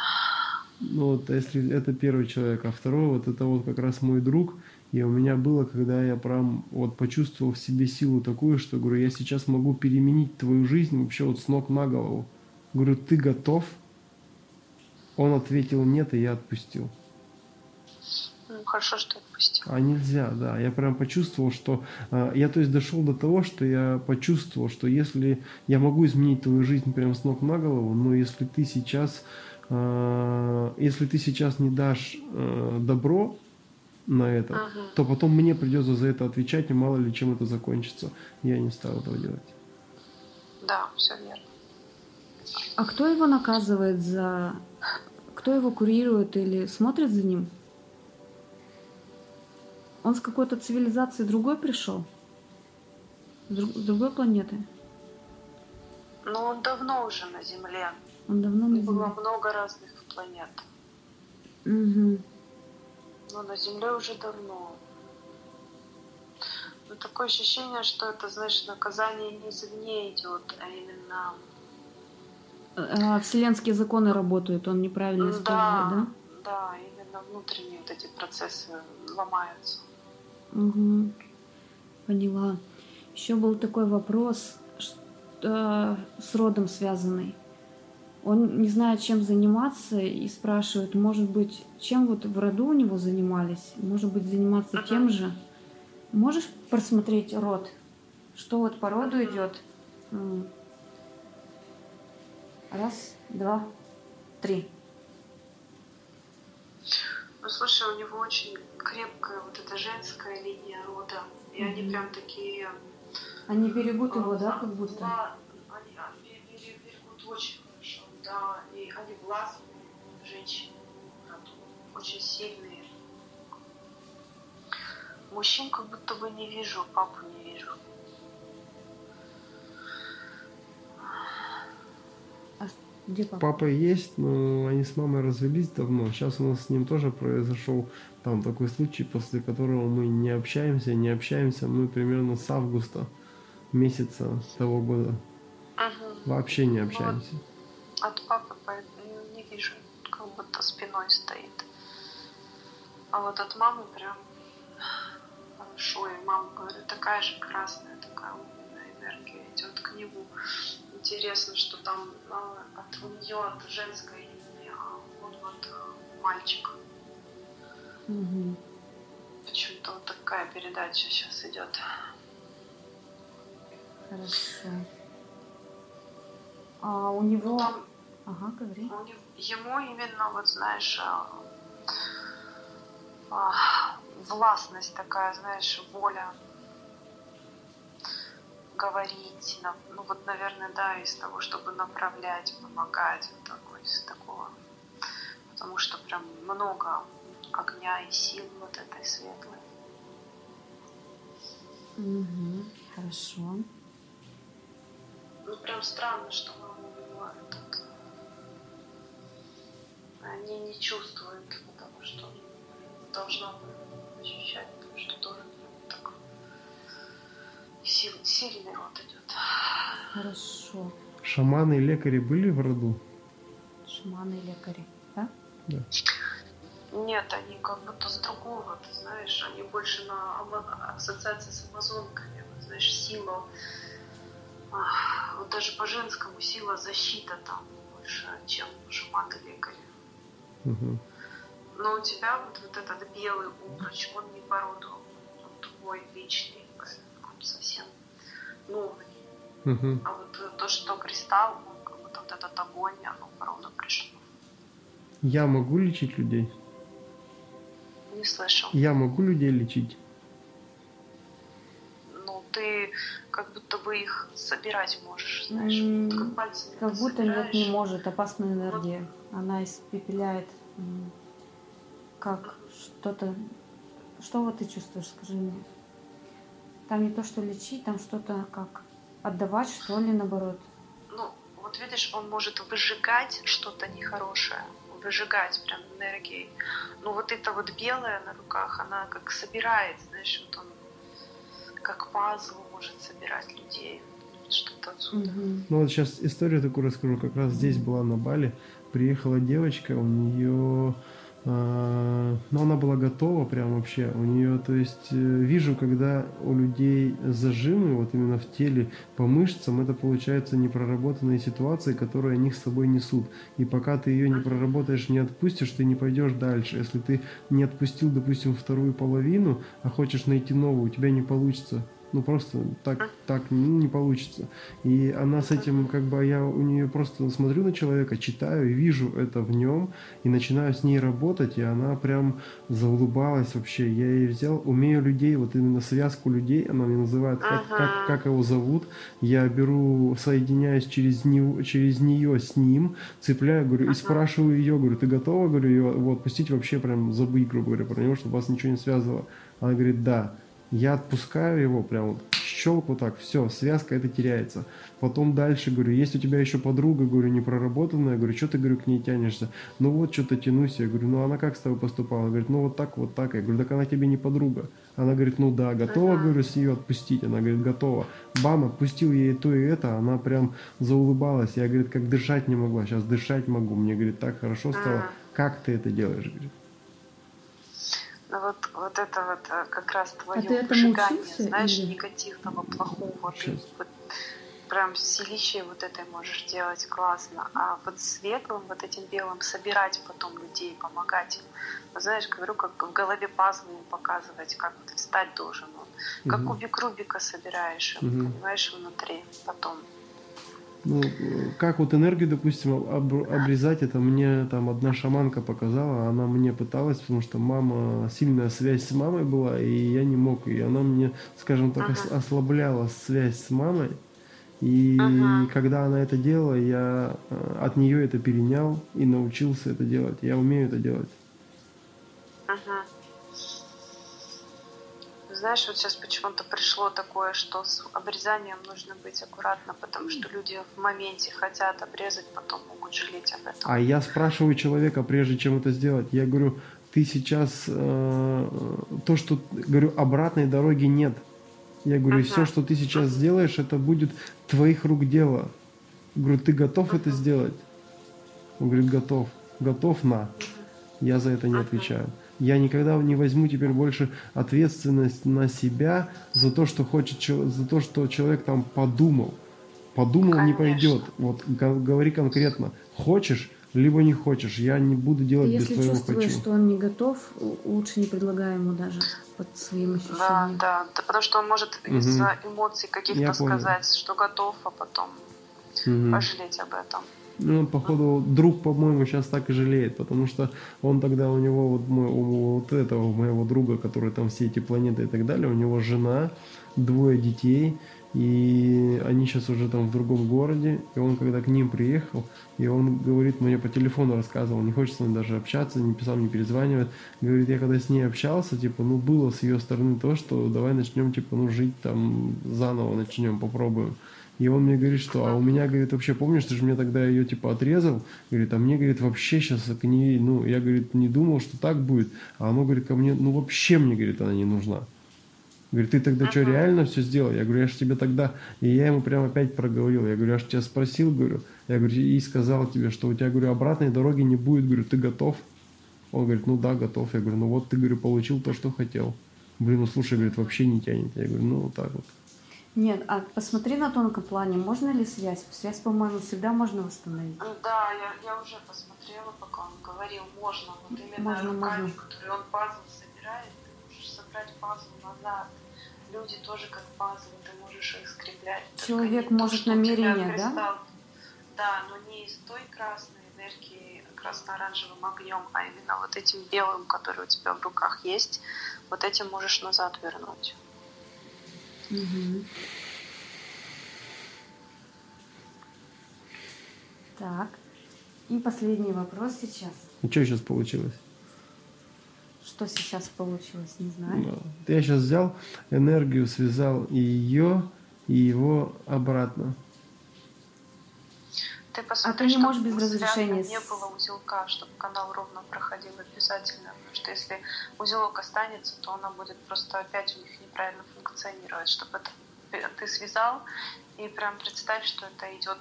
Ну вот, если это первый человек, а второй вот это вот как раз мой друг, и у меня было, когда я прям вот почувствовал в себе силу такую, что говорю, я сейчас могу переменить твою жизнь вообще вот с ног на голову. Говорю, ты готов? Он ответил нет, и я отпустил. Хорошо, что отпустил. А нельзя, да. Я прям почувствовал, что... Э, я, то есть, дошел до того, что я почувствовал, что если я могу изменить твою жизнь прям с ног на голову, но если ты сейчас... Э, если ты сейчас не дашь э, добро на это, ага. то потом мне придется за это отвечать, и мало ли чем это закончится. Я не стал этого делать. Да, все верно. А кто его наказывает за... Кто его курирует или смотрит за ним? Он с какой-то цивилизации другой пришел? С, друг, с другой планеты? Ну, он давно уже на Земле. Он давно на Земле. Было много разных планет. Угу. Но на Земле уже давно. Но такое ощущение, что это, знаешь, наказание не извне идет, а именно... А, вселенские законы работают, он неправильно использует, да? Да, да, именно внутренние вот эти процессы ломаются. Угу. Поняла. Еще был такой вопрос что, с родом связанный. Он не знает, чем заниматься, и спрашивает, может быть, чем вот в роду у него занимались? Может быть, заниматься uh-huh. тем же? Можешь просмотреть род? Что вот по роду идет? Раз, два, три. Ну, слушай, у него очень крепкая вот эта женская линия рода. И mm-hmm. они прям такие... Они берегут его, да, как будто? Да, они, они берегут очень хорошо, да. И они властные женщины очень сильные. Мужчин как будто бы не вижу, папу не вижу. Где папа? Папа есть, но они с мамой развелись давно. Сейчас у нас с ним тоже произошел там такой случай, после которого мы не общаемся, не общаемся мы примерно с августа месяца того года. Угу. Вообще не общаемся. Вот от папы не вижу, как будто спиной стоит. А вот от мамы прям хорошо. И мама, говорю, такая же красная, такая умная энергия идет к нему. Интересно, что там а, от у нее от женской линии, а вот вот мальчик. Угу. Почему-то вот такая передача сейчас идет. Хорошо. А у него... Ну, там, ага, говори. У него, ему именно, вот знаешь, а, а, властность такая, знаешь, воля говорить, ну вот, наверное, да, из того, чтобы направлять, помогать, вот такой, из такого, потому что прям много огня и сил вот этой светлой. Угу, хорошо. Ну, прям странно, что мама убивает тут. Они не чувствуют, потому что должна ощущать, что тоже сил, сильный вот идет. Хорошо. Шаманы и лекари были в роду? Шаманы и лекари, да? Да. Нет, они как будто с другого, ты знаешь, они больше на ассоциации с амазонками, вот, знаешь, сила, вот даже по женскому сила защита там больше, чем шаманы лекари. Угу. Но у тебя вот, вот этот белый обруч, он не по роду, он твой личный, совсем новый. Угу. А вот то, что кристалл, он как будто вот этот огонь, оно роду пришло. Я могу лечить людей? Не слышал. Я могу людей лечить? Ну, ты как будто бы их собирать можешь, знаешь, Mm, вот как пальцами Как будто нет, собираешь. не может. Опасная энергия. Она испепеляет. Как что-то... Что вот ты чувствуешь, скажи мне? Там не то, что лечить, там что-то как отдавать, что ли, наоборот. Ну, вот видишь, он может выжигать что-то нехорошее, выжигать прям энергией. Ну, вот это вот белое на руках, она как собирает, знаешь, вот он как пазл может собирать людей. Что-то отсюда. Ну вот сейчас историю такую расскажу. Как раз здесь была на Бали. Приехала девочка, у нее... ну, она была готова прям вообще. У нее, то есть, э, вижу, когда у людей зажимы вот именно в теле по мышцам, это получается непроработанные ситуации, которые они с собой несут. И пока ты ее не проработаешь, не отпустишь, ты не пойдешь дальше. Если ты не отпустил, допустим, вторую половину, а хочешь найти новую, у тебя не получится. Ну просто так, так не получится. И она с этим, как бы, я у нее просто смотрю на человека, читаю и вижу это в нем, и начинаю с ней работать, и она прям заулыбалась вообще. Я ей взял, умею людей, вот именно связку людей, она мне называет, как, как, как его зовут. Я беру, соединяюсь через, него, через нее с ним, цепляю, говорю, и спрашиваю ее, говорю, ты готова, говорю, ее вот, отпустить вообще, прям забыть, грубо говоря, про него, чтобы вас ничего не связывало. Она говорит, да. Я отпускаю его, прям вот щелк вот так, все, связка это теряется. Потом дальше, говорю, есть у тебя еще подруга, говорю, не проработанная, говорю, что ты, говорю, к ней тянешься? Ну вот, что-то тянусь, я говорю, ну она как с тобой поступала? Говорит, ну вот так, вот так. Я говорю, так она тебе не подруга. Она говорит, ну да, готова, говорю, с нее отпустить? Она говорит, готова. Бам, отпустил ей то и это, она прям заулыбалась. Я, говорит, как дышать не могла, сейчас дышать могу. Мне, говорит, так хорошо стало. Как ты это делаешь, говорит? Ну вот, вот это вот э, как раз твое А выжигание, учился знаешь, или- негативного, плохого. Ты вот прям с силищей вот этой можешь делать классно. А вот светлым, вот этим белым собирать потом людей, помогать им. Ну, знаешь, говорю, как в голове пазлы им показывать, как ты встать должен. Он. Как Мгм. кубик Рубика собираешь, Мгм. понимаешь, внутри потом. Ну, как вот энергию, допустим, об- обрезать, это мне там одна шаманка показала, она мне пыталась, потому что мама, сильная связь с мамой была, и я не мог, и она мне, скажем так, ос- ослабляла связь с мамой, и Ага. когда она это делала, я э, от нее это перенял и научился это делать, я умею это делать. Мгм. Знаешь, вот сейчас почему-то пришло такое, что с обрезанием нужно быть аккуратно, потому что люди в моменте хотят обрезать, потом могут жалеть об этом. А я спрашиваю человека, прежде чем это сделать, я говорю, ты сейчас э, то, что говорю, обратной дороги нет. Я говорю, Ага. все, что ты сейчас сделаешь, это будет твоих рук дело. Говорю, ты готов это сделать? Он говорит, готов. Готов на. Я за это не отвечаю. Я никогда не возьму теперь больше ответственность на себя за то, что хочет, за то, что человек там подумал. Подумал, Конечно. не пойдет. Вот говори конкретно. Хочешь, либо не хочешь. Я не буду делать Если без твоего чувствуешь, хочу. что он не готов, лучше не предлагай ему даже под своим ощущением. Да, да, да потому что он может угу. из-за эмоций каких-то сказать, что готов, а потом угу. пожалеть об этом. Ну, походу, друг, по-моему, сейчас так и жалеет, потому что он тогда у него, вот, мой, у вот этого моего друга, который там все эти планеты и так далее, у него жена, двое детей, и они сейчас уже там в другом городе, и он когда к ним приехал, и он говорит, мне по телефону рассказывал, не хочется с даже общаться, не писал, не перезванивает, говорит, я когда с ней общался, типа, ну, было с ее стороны то, что давай начнем, типа, ну, жить там заново начнем, попробуем. И он мне говорит, что, а у меня, говорит, вообще, помнишь, ты же мне тогда ее, типа, отрезал? Говорит, а мне, говорит, вообще сейчас к ней, ну, я, говорит, не думал, что так будет. А оно, говорит, ко мне, ну, вообще мне, говорит, она не нужна. Говорит, ты тогда что, реально все сделал? Я говорю, я же тебе тогда... И я ему прямо опять проговорил. Я говорю, я же тебя спросил, говорю. Я говорю, и сказал тебе, что у тебя, говорю, обратной дороги не будет. Говорю, ты готов? Он говорит, ну да, готов. Я говорю, ну вот ты, говорю, получил то, что хотел. Блин, ну слушай, говорит, вообще не тянет. Я говорю, ну вот так вот. Нет, а посмотри на тонком плане, можно ли связь? Связь, по-моему, всегда можно восстановить. Да, я, я уже посмотрела, пока он говорил, можно. Вот именно можно, руками, можно. которые он пазл собирает, ты можешь собрать пазл назад. Люди тоже как пазлы, ты можешь их скреплять. Человек может то, намерение, да? Да, но не из той красной энергии красно-оранжевым огнем, а именно вот этим белым, который у тебя в руках есть, вот этим можешь назад вернуть. Угу. Так. И последний вопрос сейчас. И что сейчас получилось? Что сейчас получилось, не знаю. Я сейчас взял энергию, связал и ее, и его обратно. Ты посмотри, а ты не можешь без разрешения. Не было узелка, чтобы канал ровно проходил обязательно. Потому что если узелок останется, то она будет просто опять у них неправильно функционировать. Чтобы это ты связал, и прям представь, что это идет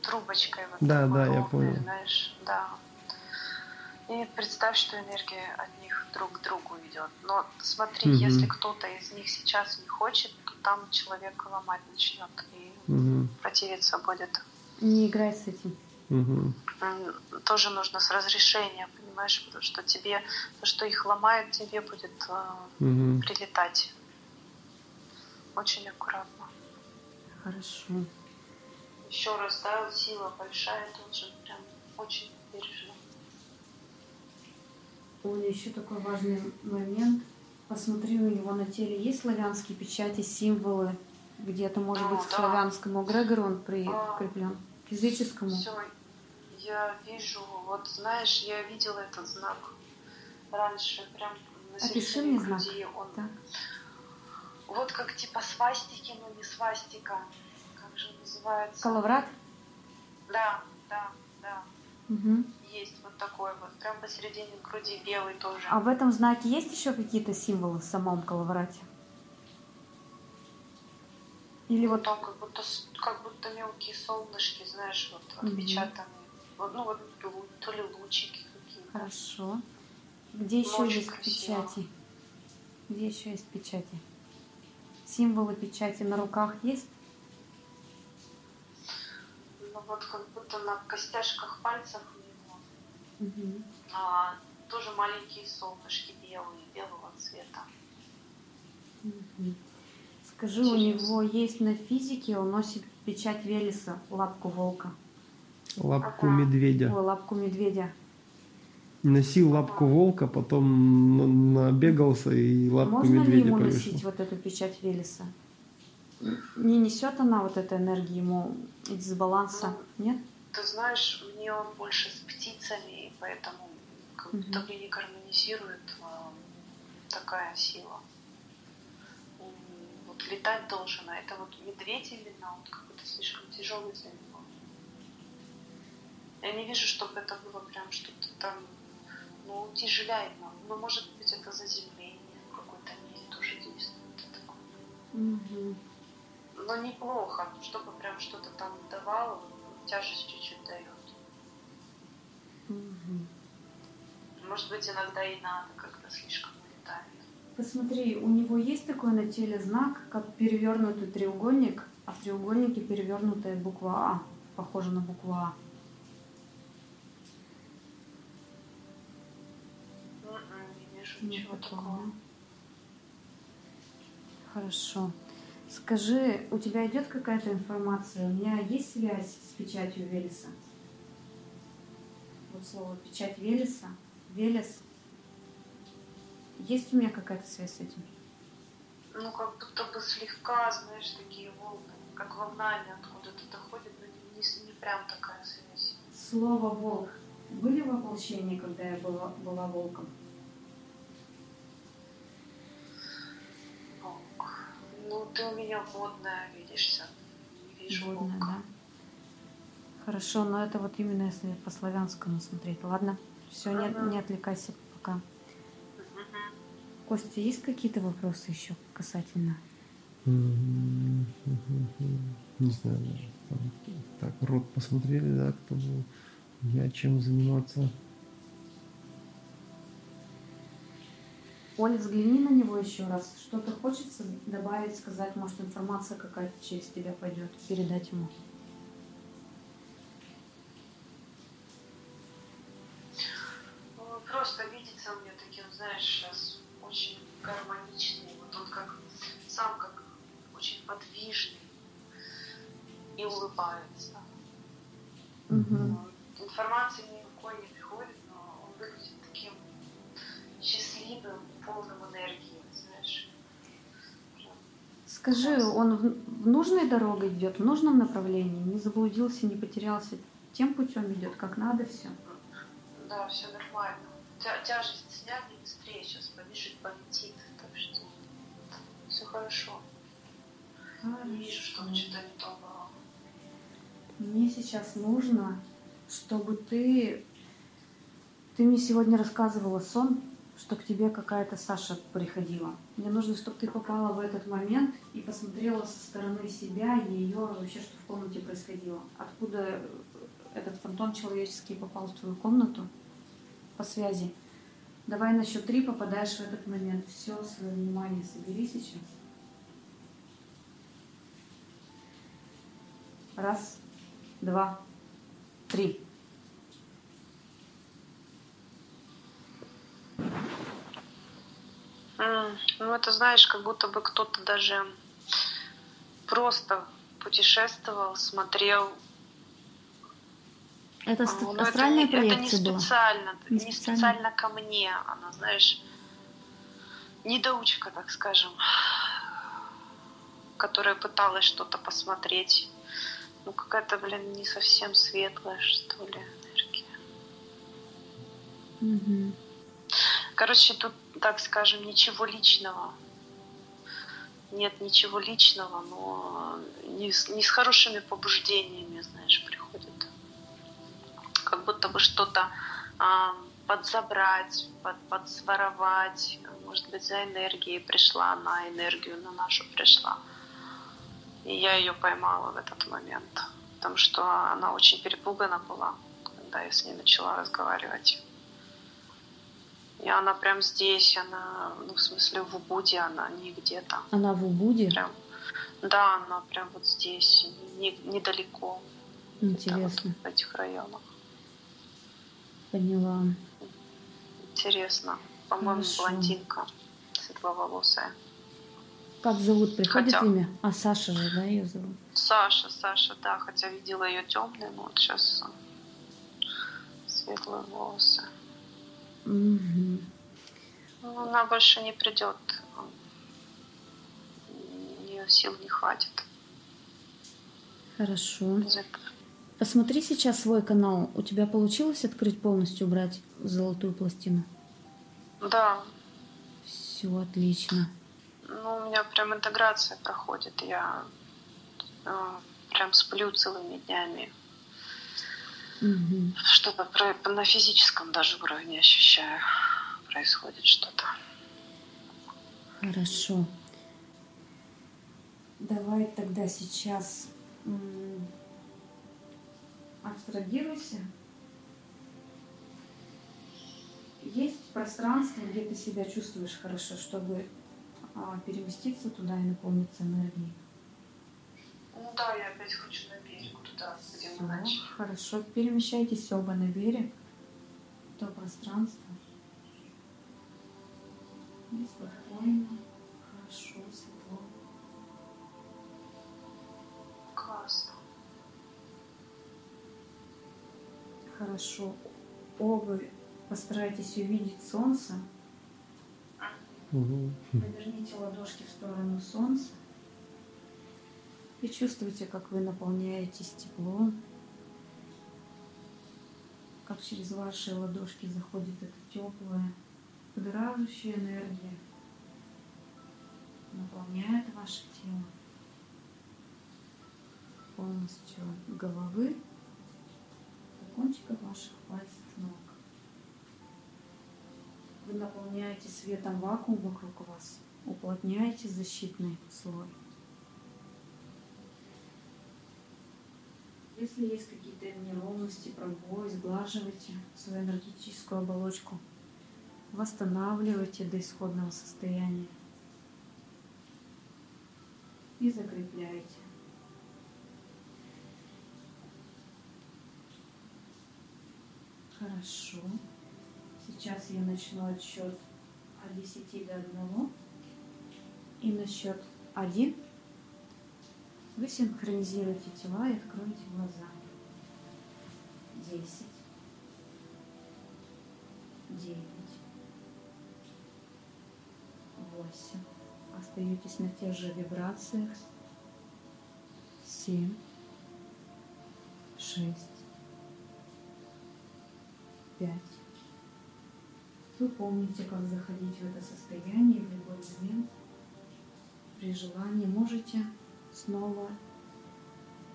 трубочкой. Вот да, да, ровной, я понял. Знаешь, да. И представь, что энергия от них друг к другу идет. Но смотри, угу. если кто-то из них сейчас не хочет, то там человек ломать начнет и угу. противиться будет. Не играй с этим. Угу. Тоже нужно с разрешения, понимаешь, потому что тебе то, что их ломает, тебе будет угу. прилетать. Очень аккуратно. Хорошо. Еще раз, да, сила большая тоже прям очень бережно. Оля, еще такой важный момент. Посмотри, у него на теле есть славянские печати, символы. Где-то, может ну, быть, к да. славянскому Грегору он прикреплен. А, Физическому? Все, я вижу, вот знаешь, я видела этот знак раньше, прям на Опиши мне знак. Он... Так. Вот как типа свастики, но не свастика. Как же называется? Калаврат? Да, да, да. Угу. Есть вот такой вот, прям посередине груди белый тоже. А в этом знаке есть еще какие-то символы в самом калаврате? Или вот... Там как будто, как будто мелкие солнышки, знаешь, вот отпечатанные. Mm-hmm. Ну вот то ли лучики какие-то. Хорошо. Где еще есть красиво. печати? Где еще есть печати? Символы печати на руках есть? Ну вот как будто на костяшках пальцев у него. Угу. А, тоже маленькие солнышки белые, белого цвета. Угу. Скажи, у него есть на физике, он носит печать Велеса, лапку волка. Лапку ага. медведя. Ой, лапку медведя. Носил лапку волка, потом набегался и лапку Можно медведя ли ему повесил. носить вот эту печать Велеса? Не несет она вот этой энергии ему из баланса, ну, нет? Ты знаешь, мне он больше с птицами, и поэтому как будто бы не гармонизирует а, такая сила летать должен, а это вот медведь именно, он какой-то слишком тяжелый для него. Я не вижу, чтобы это было прям что-то там, ну, утяжеляемо. Ну, может быть, это заземление в какой-то мере тоже действует. Угу. Но неплохо, чтобы прям что-то там давало, тяжесть чуть-чуть дает. Мгм. Может быть, иногда и надо, когда слишком улетает. Посмотри, у него есть такой на теле знак, как перевернутый треугольник, а в треугольнике перевернутая буква А, похожа на букву А. Не вижу ничего такого? Хорошо. Скажи, у тебя идет какая-то информация? У меня есть связь с печатью Велеса? Вот слово печать Велеса, Велес. Есть у меня какая-то связь с этим? Ну, как будто бы слегка, знаешь, такие волны, как волнами откуда-то доходят, но не, не- не прям такая связь. Слово волк. Были воплощения, когда я была, была волком? Волк. Ну, ты у меня водная, видишься. Не вижу Водная, волка. да? Хорошо, но это вот именно если по славянскому смотреть. Ладно, все, не, Ага. не отвлекайся пока. Костя, есть какие-то вопросы еще касательно? Не знаю даже. Там, Так, рот посмотрели, да, кто был. Я чем заниматься? Оля, взгляни на него еще раз. Что-то хочется добавить, сказать, может, информация какая-то через тебя пойдет, передать ему. Ну, Информации никакой не приходит, но он выглядит таким счастливым, полным энергии, знаешь. Скажи, он в, в нужной дорогой идет, в нужном направлении, не заблудился, не потерялся, тем путем идет, как надо все. Да, все нормально. Тя- тяжесть сняли быстрее сейчас, побежит, полетит. Так что все хорошо. Не вижу, чтобы что-то не то было. Мне сейчас нужно, чтобы ты... Ты мне сегодня рассказывала сон, что к тебе какая-то Саша приходила. Мне нужно, чтобы ты попала в этот момент и посмотрела со стороны себя ее вообще, что в комнате происходило. Откуда этот фантом человеческий попал в твою комнату по связи. Давай на счет три попадаешь в этот момент. Все, свое внимание собери сейчас. Раз, два, три. Ну, это знаешь, как будто бы кто-то даже просто путешествовал, смотрел. Это А, ст- ну, это астральная не- это, не проекция была? специально, Не не, специально? специально ко мне. Она, знаешь, недоучка, так скажем, которая пыталась что-то посмотреть. Ну, какая-то, блин, не совсем светлая, что ли, энергия. Мгм. Короче, тут, так скажем, ничего личного. Нет ничего личного, но не с, не с хорошими побуждениями, знаешь, приходит. Как будто бы что-то а, подзабрать, под, подсворовать. Может быть, за энергией пришла она, энергию на нашу пришла. И я ее поймала в этот момент. Потому что она очень перепугана была, когда я с ней начала разговаривать. И она прям здесь, она, ну, в смысле, в Убуде, она не где-то. Она в Убуде? Прям, да, она прям вот здесь, не- недалеко, Интересно, в этих районах. поняла. Интересно. По-моему, блондинка, светловолосая. Как зовут? Приходит Хотя- имя? А Саша же, да, ее зовут? Саша, Саша, да, хотя видела ее темной, но вот сейчас светлые волосы. Мгм. Ну, она больше не придет. У нее сил не хватит. Хорошо. Посмотри сейчас свой канал. У тебя получилось открыть полностью, убрать золотую пластину? Да, Все отлично. Ну, у меня прям интеграция проходит. Я э, прям сплю целыми днями. Мгм. Что-то про- на физическом даже уровне ощущаю. Происходит что-то. Хорошо. Давай тогда сейчас абстрагируйся. Есть пространство, где ты себя чувствуешь хорошо, чтобы переместиться туда и наполниться энергией. Ну да, я опять хочу на берег, туда, где мы Всё, начали. хорошо. Перемещайтесь оба на берег, то пространство. И спокойно, хорошо, светло. Классно. Хорошо. Оба постарайтесь увидеть солнце. Угу. Поверните ладошки в сторону солнца. И чувствуйте, как вы наполняетесь теплом. Как через ваши ладошки заходит эта теплая, будоражащая энергия. Наполняет ваше тело. Полностью головы до кончиков ваших пальцев ног. Вы наполняете светом вакуум вокруг вас, уплотняете защитный слой. Если есть какие-то неровности, пробои, сглаживайте свою энергетическую оболочку, восстанавливайте до исходного состояния и закрепляйте. Хорошо. Сейчас я начну отсчет от 10 до 1. И на счет 1 вы синхронизируете тела и откроете глаза. 10, 9, 8. Остаетесь на тех же вибрациях. 7, 6, 5. Вы помните, как заходить в это состояние в любой момент. При желании можете снова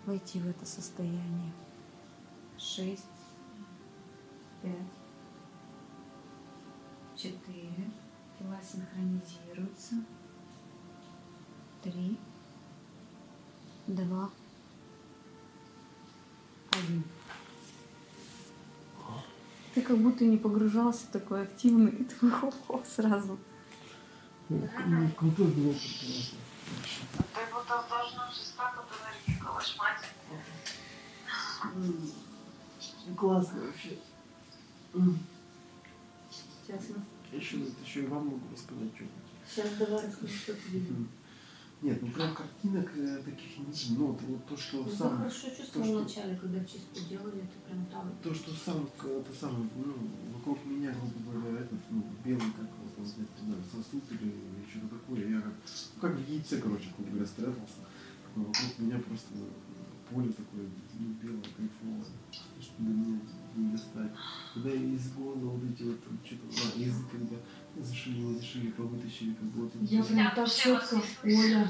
войти в это состояние. Шесть, пять, четыре. Тела синхронизируются. Три, два, один. Ты как будто не погружался такой активный, и такой хоп-хоп сразу. Ну, Крутой был опыт, конечно. Ты будто должна же так вот энергии колошмать. Классно вообще. Честно. Еще, еще и вам могу рассказать что-нибудь. Сейчас давай расскажи, что ты видел. Нет, ну прям картинок э, таких не. Ну, вот, вот то, что Ну, сам, я хорошо чувствовал что- вначале, когда чистку делали, это прям там. то, что сам, это самое, ну, вокруг меня, грубо говоря, этот, ну, белый, как его там сказать, знаю, сосуд или, или что-то такое. Я как, ну, как в яйце, короче, грубо говоря, спрятался. Вокруг меня просто поле такое, ну, белое, кайфовое, что до меня не достать. Когда из гола вот эти вот, там, что-то, а, язык, когда зашили, не зашили, повытащили, как будто. Я прям так четко, Оля.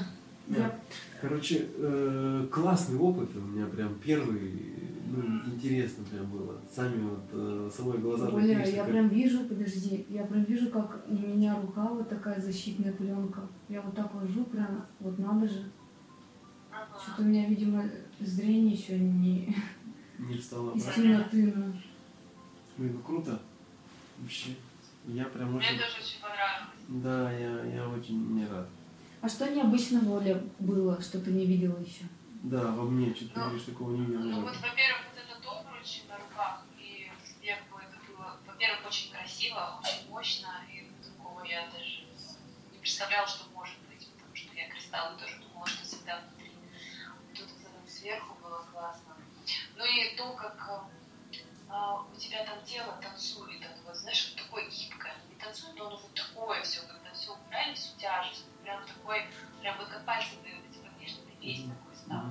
Короче, э, классный опыт у меня прям первый, ну, интересно прям было. Сами вот, э, самой глаза Оля, такие, я что прям вижу, подожди, я прям вижу, как на меня рука вот такая защитная пленка. Я вот так ложу, прям, вот надо же. Что-то у меня, видимо, зрение еще не встала из обратно. темноты. ну. Блин, ну круто. Вообще. Я прям Мне очень... тоже очень понравилось. Да, я, я очень не рад. А что необычного, Оля, было, что ты не видела еще? Да, во мне что-то Ну, такого не видел. Ну вот, во-первых, вот этот обруч на руках, и сверху это было, во-первых, очень красиво, очень мощно, и такого я даже не представляла, что может быть, потому что я кристаллы тоже думала, что всегда внутри. Тут вот сверху и то, как а, у тебя там тело танцует, это вот, знаешь, вот такое гибкое. Не танцует, но оно вот такое все, когда все убрали, всю тяжесть, прям такой, прям вот как пальцы ты вот эти подвижные, весь такой стал,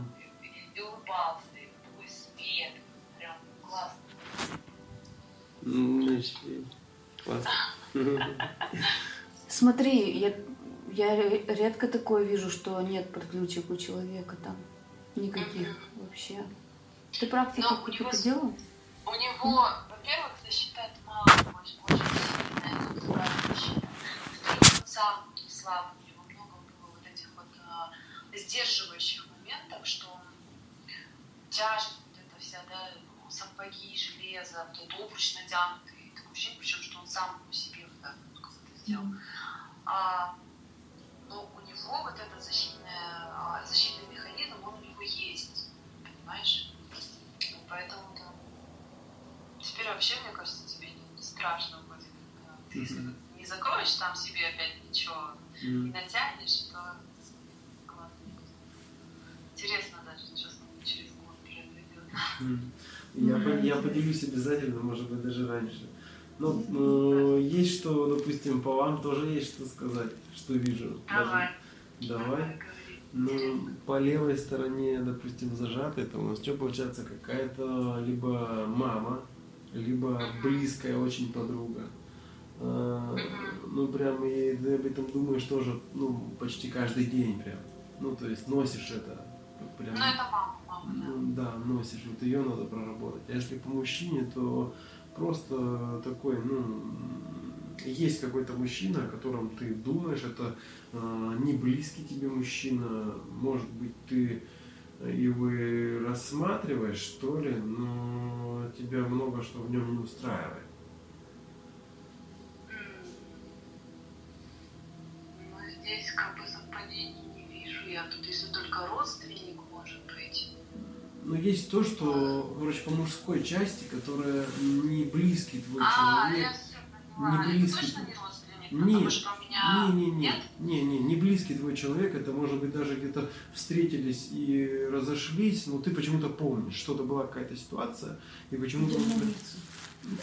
и, и улыбался, и такой свет, прям классно. Ну, значит, классно. Смотри, я, я ре- редко такое вижу, что нет подключек у человека там. Никаких вообще. Ты практику Ну, у него делал? У него, во-первых, защита от мамы очень, очень сильная, это такая защита. Во-вторых, он сам слабый, у него много было вот этих вот а, сдерживающих моментов, что он тяжесть вот эта вся, да, сапоги, железо, тот обруч натянутый, такое ощущение, причем, что он сам по себе вот так вот как-то сделал. А, но у него вот этот защитный, а, защитный механизм, он у него есть, понимаешь? Ну, поэтому да. теперь вообще, мне кажется, тебе не, не страшно будет. когда Ты если Мгм. не закроешь там себе опять ничего, не М. натянешь, то ладно. Интересно даже, что с ним через год произойдет. М. Я, я поделюсь обязательно, может быть, даже раньше. Ну, ну, есть что, допустим, по вам тоже есть что сказать, что вижу. Давай. Даже- Давай. Ну, по левой стороне, допустим, зажатой, то у нас что получается? Какая-то либо мама, либо близкая очень подруга. А, Ну, прям, и ты об этом думаешь тоже, ну, почти каждый день прям. Ну, то есть носишь это. Прям, Ну, это мама, да. носишь, вот ее надо проработать. А если по мужчине, то просто такой, ну, есть какой-то мужчина, о котором ты думаешь, это э, не близкий тебе мужчина, может быть, ты его и рассматриваешь, что ли, но тебя много что в нем не устраивает. Ну, здесь как бы совпадений не вижу я. Тут если только родственник. Но есть то, что, короче, по мужской части, которая не близкий твой А, человек. я не Это близкий. точно не родственник? Нет, Потому у меня... Не, не, не, Нет? не, не, не близкий твой человек, это может быть даже где-то встретились и разошлись, но ты почему-то помнишь, что-то была какая-то ситуация, и почему-то он,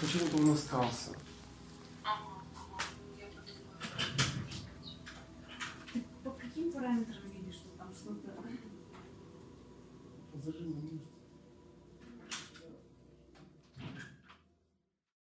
почему-то он остался. По каким параметрам Thank you.